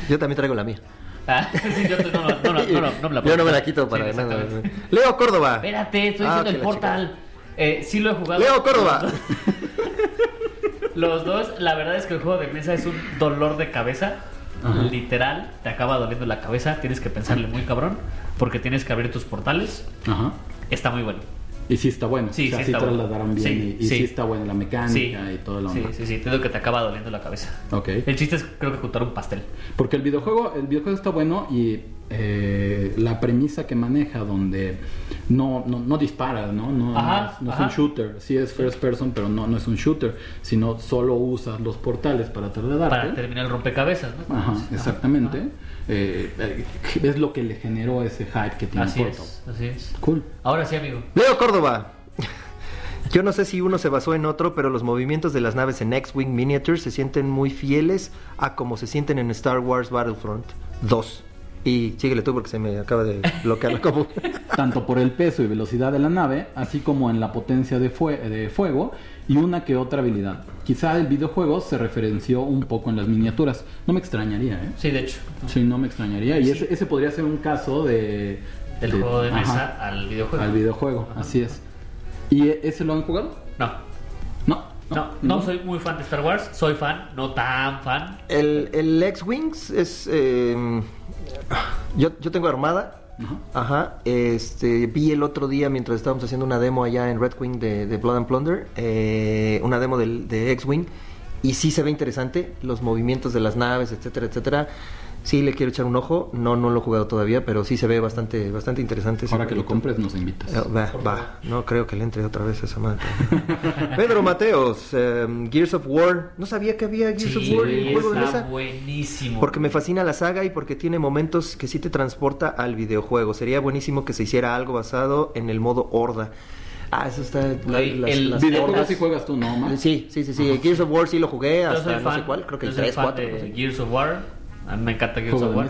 Yo también traigo la mía. (laughs) Ah, sí, yo no, no, no, no, no, no me la Yo no me la quito Sí, para nada. exactamente. Leo Córdoba. Espérate, estoy Ah, diciendo el portal. Eh, sí lo he jugado. Leo Córdoba. (laughs) Los dos, la verdad es que el juego de mesa es un dolor de cabeza. Ajá. literal, te acaba doliendo la cabeza, tienes que pensarle muy cabrón, porque tienes que abrir tus portales. Ajá. Está muy bueno. Y sí está bueno. Sí, o sea, sí sí está bueno. trasladaron bien Sí, y, y sí. está buena la mecánica y todo lo sí, sí, sí, te digo que te acaba doliendo la cabeza. Ok. El chiste es, creo que juntar un pastel. Porque el videojuego, el videojuego está bueno y eh, la premisa que maneja donde no, no, no disparas, ¿no? No, Ajá, no es, no es ajá. un shooter. Sí es first person, pero no, no es un shooter, sino solo usas los portales para trasladarte. Para terminar el rompecabezas, ¿no? Ajá, exactamente. ajá. Eh, eh, es lo que le generó ese hype que tiene Así Portal. es, así es. Cool. Ahora sí, amigo. Leo Córdoba. (laughs) Yo no sé si uno se basó en otro, pero los movimientos de las naves en X-Wing Miniatures se sienten muy fieles a como se sienten en Star Wars Battlefront 2. Y síguele tú porque se me acaba de bloquear la compu. (laughs) tanto por el peso y velocidad de la nave, así como en la potencia de, fue- de fuego y una que otra habilidad. Quizá el videojuego se referenció un poco en las miniaturas. No me extrañaría, ¿eh? Sí, de hecho. Sí, no me extrañaría. Y Sí. ese, ese podría ser un caso de... Del de- juego de mesa ajá, al videojuego. al videojuego, Ajá. así es. ¿Y ese lo han jugado? No. No. No, no soy muy fan de Star Wars, soy fan, no tan fan. El, el X-Wings es... eh, yo, yo tengo armada. Ajá. Ajá. Este, vi el otro día mientras estábamos haciendo una demo allá en Red Wing de, de Blood and Plunder. eh, una demo del, de X-Wing. Y sí se ve interesante. Los movimientos de las naves, etcétera, etcétera. Sí le quiero echar un ojo. No, no lo he jugado todavía, pero sí se ve bastante, bastante interesante. Ahora que lo compres nos invitas. Eh, Va, va, no creo que le entre otra vez esa madre. (laughs) Pedro Mateos, eh, Gears of War. No sabía que había Gears of War en Sí, juego de mesa. buenísimo. Porque me fascina la saga y porque tiene momentos que sí te transporta al videojuego. Sería buenísimo que se hiciera algo basado en el modo Horda. Ah, eso está. la- las- el las Videojuegos hordas. sí juegas tú, ¿no, Omar? Sí, sí, sí, sí. Gears of War sí lo jugué hasta no sé cuál, creo que el soy 3, fan 4. de Gears of War. A mí me encanta Gears ¿Juego of War.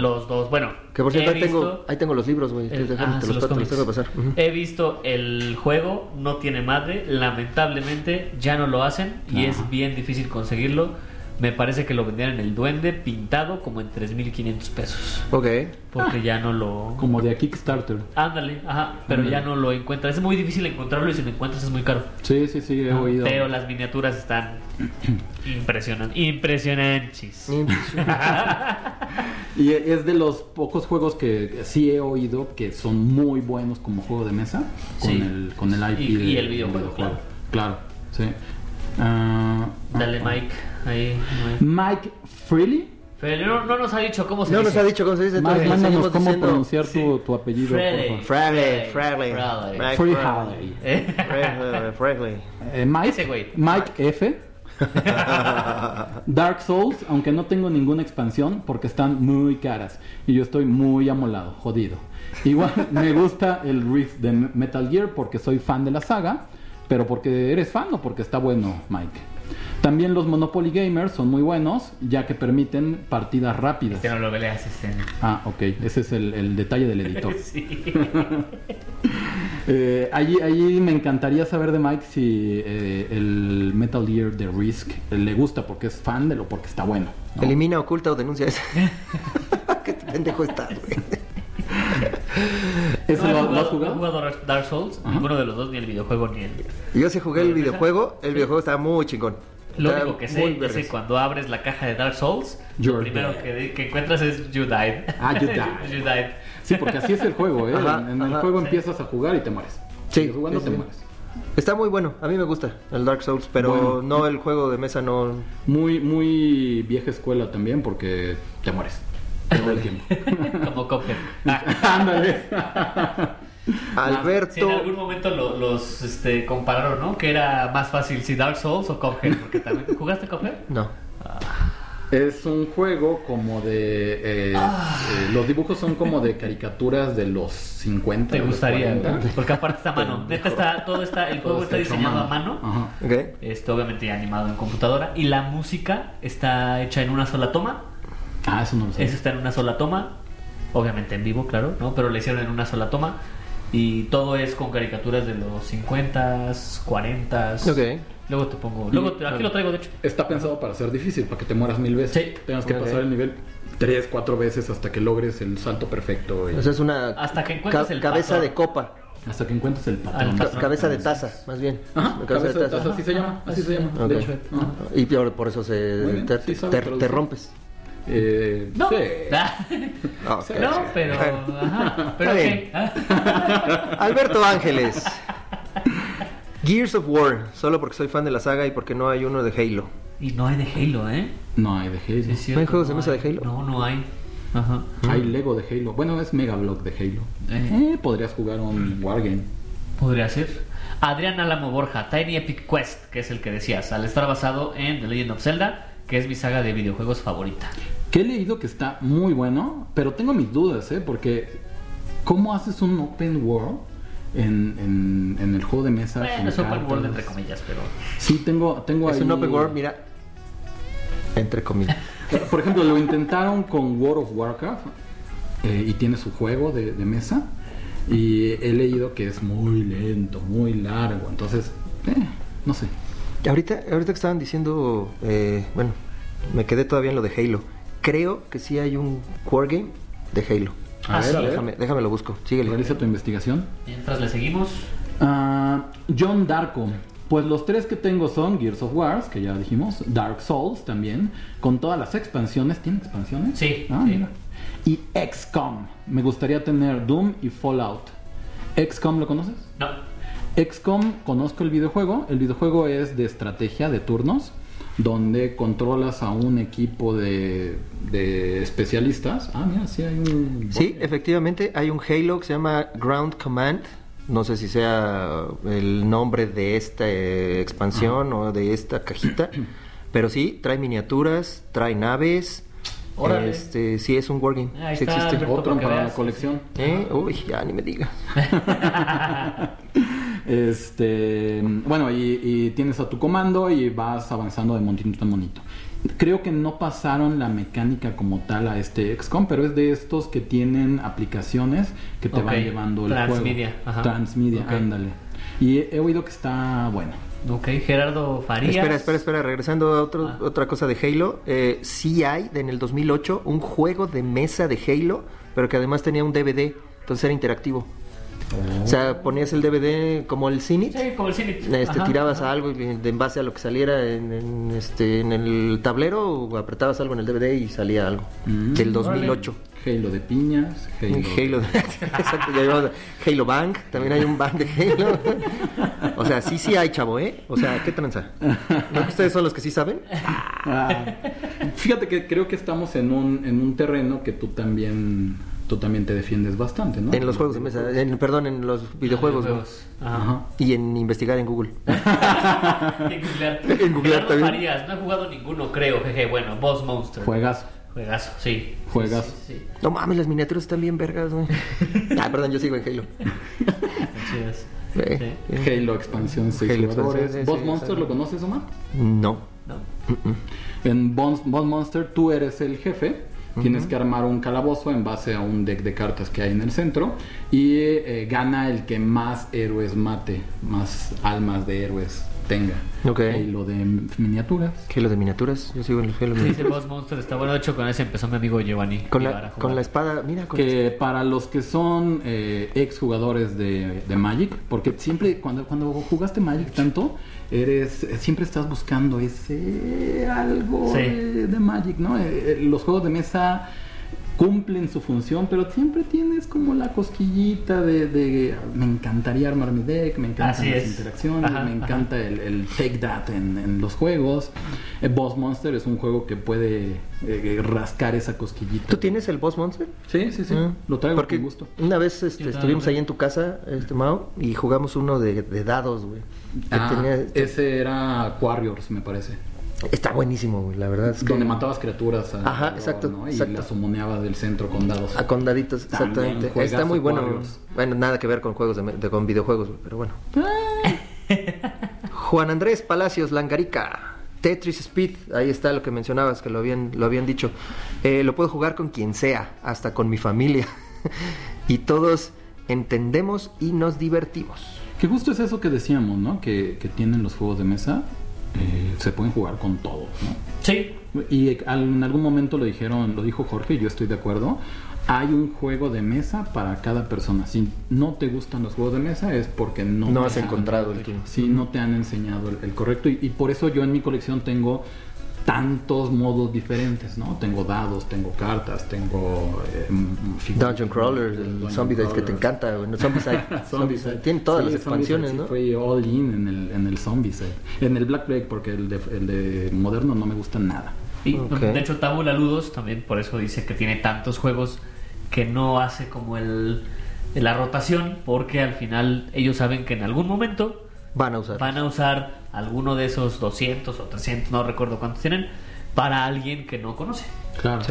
Los dos, bueno. Que por cierto, he ahí tengo, visto- ahí tengo los libros, güey. el- ah, los, los los tengo pasar. Ujú. He visto el juego, no tiene madre, lamentablemente ya no lo hacen y es bien difícil conseguirlo. Me parece que lo vendían en el Duende pintado como en 3.500 pesos. Ok. Porque ya no lo... Como de a Kickstarter. Ándale, ajá, pero Ándale. ya no lo encuentras. Es muy difícil encontrarlo y si lo encuentras es muy caro. Sí, sí, sí, he oído. Pero las miniaturas están (clears throat) impresionantes. Impresionantes. (laughs) Y es de los pocos juegos que sí he oído que son muy buenos como juego de mesa con, Sí. el, con el IP Y- el videojuego, claro. Claro, sí. Ah, Dale, ah, Mike. Ahí, Mike. Mike Freely. Pero no, no nos ha dicho cómo se No dice. nos ha dicho cómo se dice. Le mándanos cómo diciendo- pronunciar Sí. tu, tu apellido. favor. Fragley, Fragley. Fragley. Mike. Mike F. (laughs) Dark Souls, aunque no tengo ninguna expansión porque están muy caras y yo estoy muy amolado, jodido. Igual (laughs) me gusta el riff de Metal Gear porque soy fan de la saga, pero porque eres fan o porque está bueno, Mike. También los Monopoly Gamers son muy buenos ya que permiten partidas rápidas. Este no lo leas, este. Ah, ok, ese es el, el detalle del editor. (laughs) (laughs) Eh, allí, allí me encantaría saber de Mike si eh, el Metal Gear de Risk le gusta porque es fan de lo porque está bueno. ¿no? Elimina, oculta o denuncia eso. (laughs) Qué pendejo estás, güey. (laughs) ¿Ese No, he lo, jugado- has jugado? he jugado Dark- Souls, Ajá. ninguno de los dos, ni el videojuego ni el. Yo sí jugué el videojuego. El Sí. videojuego estaba muy chingón. Lo único que sé es que cuando abres la caja de Dark Souls, You're lo primero que, que encuentras es You Died. Ah, you died. (laughs) you died. Sí, porque así es el juego, ¿eh? Ajá, en en el juego sí. empiezas a jugar y te mueres. Sí, jugando sí, te mueres. Está muy bueno. A mí me gusta el Dark Souls, pero Bueno. no el juego de mesa, no. Muy, muy vieja escuela también porque te mueres. Todo el tiempo. (laughs) Como. Ah, (laughs) Ándale. (laughs) Alberto. Si en algún momento lo- los este, compararon, ¿no? Que era más fácil si Dark Souls o. Porque también. ¿Jugaste Cuphead? No. Es un juego como de... eh, eh, los dibujos son como de caricaturas de los 50. Te gustaría, 40. ¿verdad? Porque aparte está a mano. Neta está, todo está, el Todo juego está diseñado a mano. Ajá. Ok. Este, obviamente ya animado en computadora. Y la música está hecha en una sola toma. Ah, eso no lo sé. Eso está en una sola toma. Obviamente en vivo, claro, ¿no? Pero lo hicieron en una sola toma. Y todo es con caricaturas de los 50, 40. Ok. Luego te pongo. Luego te- aquí lo traigo, de hecho. Está pensado para ser difícil, para que te mueras mil veces. Sí. Tengas que Ok. pasar el nivel tres, cuatro veces hasta que logres el salto perfecto. y- Esa es una Hasta que encuentres el cabeza patrón. de copa. hasta que encuentres el patrón. Ca- patrón. cabeza de taza, más bien. Ajá, cabeza de taza, así se llama. Así se llama. Ok. De hecho. Ajá. Y por, por eso se Muy bien, te, sí sabe te- traducir. te rompes. Eh, No. sí. (laughs) No, pero. Ajá, pero Está ok. bien. (laughs) Ah. Alberto Ángeles. (laughs) Gears of War, solo porque soy fan de la saga y porque no hay uno de Halo. Y no hay de Halo, ¿eh? No hay de Halo. Cierto, hay juegos de no mesa hay. de Halo? No, no hay. Ajá. Hay Lego de Halo. Bueno, es Mega Block de Halo. Eh. Eh, podrías jugar un Wargame. Podría ser. Adrián Álamo Borja, Tiny Epic Quest, que es el que decías, al estar basado en The Legend of Zelda, que es mi saga de videojuegos favorita. Que he leído que está muy bueno, pero tengo mis dudas, ¿eh? Porque, ¿cómo haces un open world en, en, en el juego de mesa? Bueno, con es open world entre comillas, pero. Sí, tengo, tengo Es ahí... un open world, mira. Entre comillas. Por ejemplo, lo intentaron con World of Warcraft eh, y tiene su juego de, de mesa. Y he leído que es muy lento, muy largo. Entonces, eh, no sé. Ahorita, ahorita que estaban diciendo, eh, bueno, me quedé todavía en lo de Halo. Creo que sí hay un wargame de Halo. A Ah, ver, sí. a ver. Déjame, déjame lo busco. Síguele. Realiza tu investigación. Mientras le seguimos. Ah, John Darko. Pues los tres que tengo son Gears of Wars, que ya dijimos, Dark Souls también, con todas las expansiones. ¿Tiene expansiones? Sí, Ah, sí. mira. Y XCOM. Me gustaría tener Doom y Fallout. ¿XCOM lo conoces? No. XCOM, conozco el videojuego. El videojuego es de estrategia de turnos, donde controlas a un equipo de, de especialistas. Ah, mira, sí hay un. Sí, efectivamente, hay un Halo que se llama Ground Command. No sé si sea el nombre de esta eh, expansión o de esta cajita. (clears throat) Pero sí, trae miniaturas, trae naves. Órale. Este, sí, es un wargame. Ahí sí está, existe. Alberto. Otro para la colección. ¿Eh? Uy, ya ni me digas. (laughs) (laughs) Este, bueno, y, y tienes a tu comando y vas avanzando de monito en monito. Creo que no pasaron la mecánica como tal a este XCOM, pero es de estos que tienen aplicaciones que te van llevando el Transmedia, juego. ajá. Transmedia, Ok. ándale. Y he, he oído que está bueno. Ok, Gerardo Farías. Espera, espera, espera, regresando a otro- Ah. otra cosa de Halo, eh, sí hay de- en el 2008 un juego de mesa de Halo, pero que además tenía un DVD, entonces era interactivo. O sea, ponías el DVD como el Cine, Sí, como el cine. este, Ajá, tirabas ajá. algo y de en base a lo que saliera en, en, este, en el tablero, o apretabas algo en el DVD y salía algo. Mm. Del 2008. Halo de piñas, Halo. (laughs) Halo, (laughs) exacto, ya llevamos Halo Bank, también hay un bank de Halo. O sea, sí, sí hay, chavo, ¿eh? O sea, ¿qué tranza? ¿No que ustedes son los que sí saben? Ah, fíjate que creo que estamos en un, en un terreno que tú también, tú también te defiendes bastante, ¿no? En los juegos de mesa, en, perdón, en los videojuegos. ¿no? Ajá. Y en investigar en Google. (laughs) (laughs) En googlear. En googlear también. Farías, no he jugado ninguno, creo. Jeje, bueno, Boss Monster. Juegazo. Juegazo, sí. Juegazo. Sí, sí, sí. No mames, las miniaturas están bien vergas, güey. (laughs) Ah, perdón, yo sigo en Halo. Chidas. Sí. Halo expansión 6 Halo expansión, ¿Boss sí, Monster lo conoces, Omar? No. No. En Boss, Boss Monster tú eres el jefe. Tienes que armar un calabozo en base a un deck de cartas que hay en el centro. Y eh, gana el que más héroes mate, más almas de héroes tenga. Ok. Halo de miniaturas. Halo de miniaturas, yo sigo en el Halo de Sí, ese miniaturas. Boss Monster está bueno. De hecho, con ese empezó mi amigo Giovanni. Con la, con la espada, mira, con Que para los que son eh, ex jugadores de, de Magic, porque siempre cuando, cuando jugaste Magic tanto, eres siempre estás buscando ese algo Sí. de, de Magic, ¿no? Eh, eh, los juegos de mesa cumplen su función, pero siempre tienes como la cosquillita de, de, me encantaría armar mi deck, me encantan Así las es. interacciones, Ajá, me encanta el, el take that en, en los juegos. Eh, Boss Monster es un juego que puede eh, rascar esa cosquillita. ¿Tú tienes el Boss Monster? Sí, sí, sí. Ah, Lo traigo Porque con gusto. una vez este, estuvimos ahí en tu casa, este Mao, y jugamos uno de, de dados, güey. Ah, tenía- ese era Warriors, me parece. Está buenísimo, güey, la verdad es que... Donde matabas criaturas a- Ajá, exacto, ¿no? y exacto. las sumoneabas del centro con dados. A condaditos, exactamente. Está muy bueno. Warriors. Bueno, nada que ver con juegos de, con videojuegos, güey, pero bueno. (laughs) Juan Andrés Palacios Langarica. Tetris Speed, ahí está lo que mencionabas, que lo habían, lo habían dicho. Eh, lo puedo jugar con quien sea, hasta con mi familia. (laughs) y todos entendemos y nos divertimos. Que justo es eso que decíamos, ¿no? Que, que tienen los juegos de mesa. eh, se pueden jugar con todo, ¿no? Sí. Y al- en algún momento lo dijeron, lo dijo Jorge y yo estoy de acuerdo. Hay un juego de mesa para cada persona. Si no te gustan los juegos de mesa es porque no, No te has han- encontrado el tuyo. Sí, no te han enseñado el, el correcto. Y, y por eso yo en mi colección tengo tantos modos diferentes, ¿no? Tengo dados, tengo cartas, tengo eh, Dungeon Crawler, el Dungeon Zombie Dice que te encanta, güey. No, Zombicide. (laughs) Zombicide. Tiene todas Sí, las expansiones, ¿no? sí, Fue all in en el, en el Zombicide. En el Black Plague, porque el de, el de moderno no me gusta nada. Y de hecho Tabula Ludos también por eso dice que tiene tantos juegos que no hace como el la rotación porque al final ellos saben que en algún momento Van a usar. van a usar alguno de esos 200 o 300, no recuerdo cuántos tienen, para alguien que no conoce. Claro.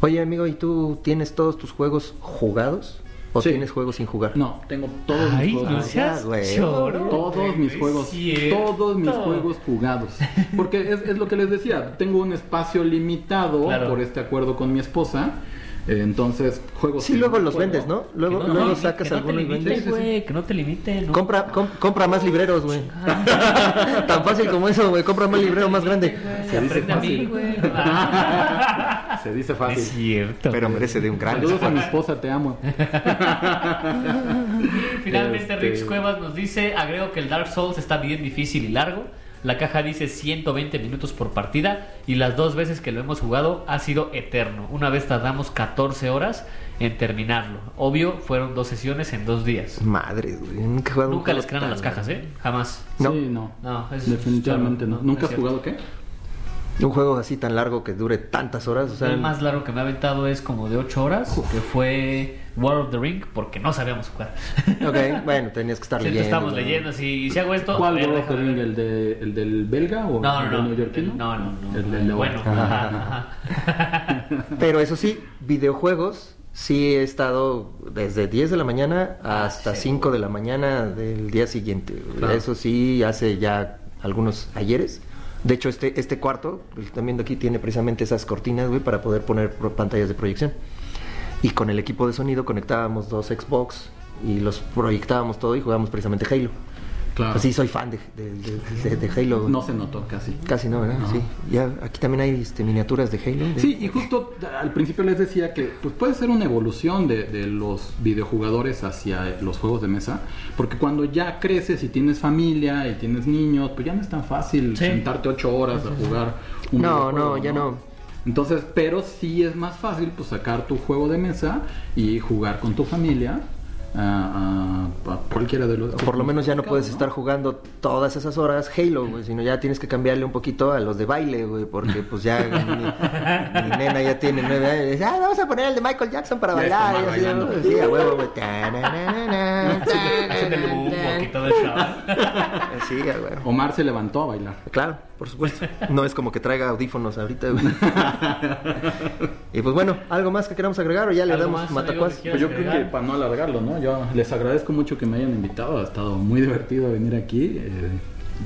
Oye, amigo, ¿y tú tienes todos tus juegos jugados? ¿O Sí. tienes juegos sin jugar? No, tengo todos Ay, mis juegos. ya, güey. choro. Todos mis juegos, cierto. todos mis juegos jugados. Porque es, es lo que les decía, tengo un espacio limitado Claro. por este acuerdo con mi esposa. Eh, entonces, juegos Sí, luego los juego. vendes, ¿no? Luego, no- luego no, sacas que no te alguno y vendes. que no te limite. no. Compra, com- compra más libreros, güey. (laughs) Tan fácil como eso, güey. Compra más librero más grande. Se dice mí, fácil. güey. (laughs) Se dice Es fácil. cierto. Pero merece de un gran Saludos a mi esposa, te amo. (laughs) Finalmente Este- Rix Cuevas nos dice, agrego que el Dark Souls está bien difícil y largo. La caja dice 120 minutos por partida y las dos veces que lo hemos jugado ha sido eterno. Una vez tardamos 14 horas en terminarlo. Obvio, fueron dos sesiones en dos días. Madre, güey. Nunca he jugado un Nunca juego les crean a las cajas, ¿eh? Jamás. No. Sí, no. No, es- Definitivamente es- no. no, ¿Nunca no has jugado qué? Un juego así tan largo que dure tantas horas. O sea, el más largo que me ha aventado es como de 8 horas, que fue War of the Ring, porque no sabíamos jugar. Ok, bueno, tenías que estar Siempre leyendo. estamos ¿no? leyendo, si, si hago esto... ¿Cuál ver, World of the Ring? ¿El, de, ¿El del belga o No, el no, del no. neoyorquino? No, no, no. El del bueno. Ajá. (laughs) Pero eso sí, videojuegos, sí he estado desde 10 de la mañana hasta sí. 5 de la mañana del día siguiente. Claro. Eso sí, hace ya algunos ayeres. De hecho, este, este cuarto, el están viendo aquí, tiene precisamente esas cortinas, güey, para poder poner pantallas de proyección. Y con el equipo de sonido conectábamos dos Xbox y los proyectábamos todo y jugábamos precisamente Halo. Claro. Así soy fan de, de- de- de- de Halo. No se notó casi. Casi no, ¿verdad? No. Sí. Ya, aquí también hay este, miniaturas de Halo. de- Sí, y justo al principio les decía que pues, puede ser una evolución de, de los videojugadores hacia los juegos de mesa, porque cuando ya creces y tienes familia y tienes niños, pues ya no es tan fácil Sí. sentarte ocho horas a jugar un No, videojuego, no, ya no. Entonces, pero sí es más fácil pues sacar tu juego de mesa y jugar con tu familia a, a- a cualquiera de los... Por lo menos ya no puedes ¿no? estar jugando todas esas horas Halo, güey, sino ya tienes que cambiarle un poquito a los de baile, güey, porque pues ya (laughs) mi, mi nena ya tiene nueve años y dice, ah, vamos a poner el de Michael Jackson para bailar. mal Y así, bailando. ¿no? Sí, a huevo, güey. Hacen el eso. ¿verdad? Sí, a huevo. Omar se levantó a bailar. Claro, por supuesto. (laughs) No es como que traiga audífonos ahorita, güey. (laughs) Y pues bueno, ¿algo más que queramos agregar o ya le ¿Algo damos que Pues yo creo que para no alargarlo, ¿no? Yo les agradezco mucho que me hayan invitado. Ha estado muy divertido venir aquí. eh,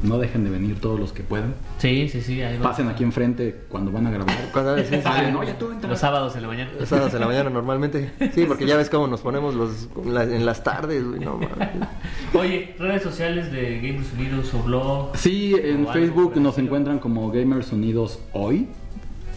no dejen de venir todos los que puedan. Sí, sí, sí. Ahí. Pasen aquí enfrente cuando van a grabar. (laughs) Cuando sí, sí, Salen, sí. oye, tú entra. Los sábados en la mañana. Los sábados en la mañana normalmente. Sí, porque ya ves cómo nos ponemos los en las tardes, no. Oye, redes sociales de Gamers Unidos o blog. Sí, en O Facebook nos encuentran como Gamers Unidos Hoy.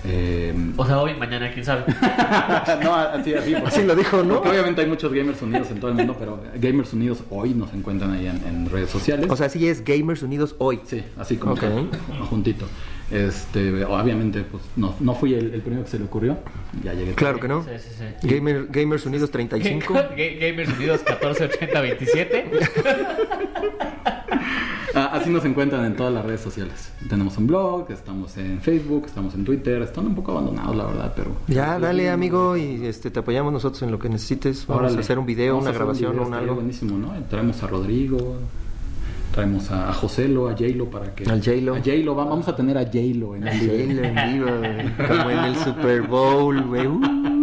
Eh, O sea, hoy, mañana, quién sabe. (laughs) no, así, así. porque- Así lo dijo, ¿no? Porque obviamente hay muchos Gamers Unidos en todo el mundo, pero Gamers Unidos Hoy nos encuentran ahí en, en redes sociales. O sea, sí es Gamers Unidos hoy. Sí, así como Ok. tal, juntito. Este, obviamente, pues no, no fui el, el primero que se le ocurrió. Ya llegué. Claro que no. Sí, sí, sí. Gamer- Gamers Unidos (laughs) 35. Ga- Gamers Unidos 148027. (laughs) Ah, así nos encuentran en todas las redes sociales. Tenemos un blog, estamos en Facebook, estamos en Twitter. Están un poco abandonados, la verdad, pero. Ya, dale, amigo, y este te apoyamos nosotros en lo que necesites. Vamos Órale. a hacer un video, Vamos una un grabación video, o un algo. buenísimo, ¿no? Traemos a Rodrigo, traemos a, Joselo, a Jaylo para que. Al J-Lo. A Jaylo, va- vamos a tener a Jaylo en el video. en vivo, güey, como en el Super Bowl, güey. Uh.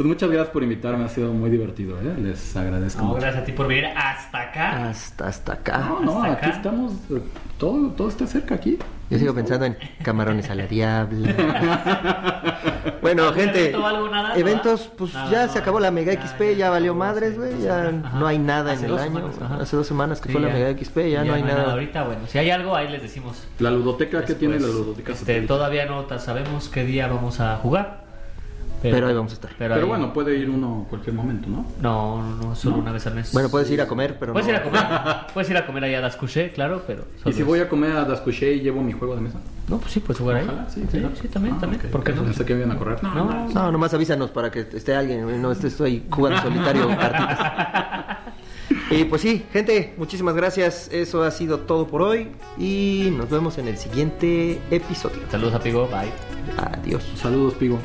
Pues muchas gracias por invitarme, ha sido muy divertido, ¿eh? Les agradezco No, mucho. gracias a ti por venir hasta acá. Hasta, hasta acá. No, no, Hasta aquí acá. estamos, todo, todo está cerca aquí. Yo sigo pensando en camarones a la diabla. (laughs) bueno, ¿Algún gente, evento o algo, nada? eventos, pues Nada, ya no. se acabó la Mega Ya, XP, ya valió madres, güey, ya. Ajá. no hay nada Hace en el dos año. semanas, ajá. Hace dos semanas que Sí, fue la. Mega XP, ya, no hay no nada. Ahorita, bueno, si hay algo, ahí les decimos. La ludoteca, ¿qué Después, tiene la ludoteca? Este, todavía no sabemos qué día vamos a jugar. Pero, ahí vamos a estar. Pero, ahí- bueno, puede ir uno cualquier momento, ¿no? No, no, no, solo ¿No? una vez al mes. Bueno, puedes ir a comer, pero Puedes no. ir a comer. (laughs) Puedes ir a comer allá a Das Couché, claro, pero. ¿Y si es- voy a comer a Dascuché y llevo mi juego de mesa? No, pues sí, puedes jugar ahí. Ojalá, sí, sí, claro. sí, también, Ah, también. ok. ¿Por qué no? Pensé que me iban a correr. No, No. no. No, nomás avísanos para que esté alguien. No esté estoy jugando (laughs) solitario cartitas. (laughs) Y pues sí, gente, muchísimas gracias. Eso ha sido todo por hoy. Y nos vemos en el siguiente episodio. Saludos a Pigo, bye. Adiós. Saludos, Pigo.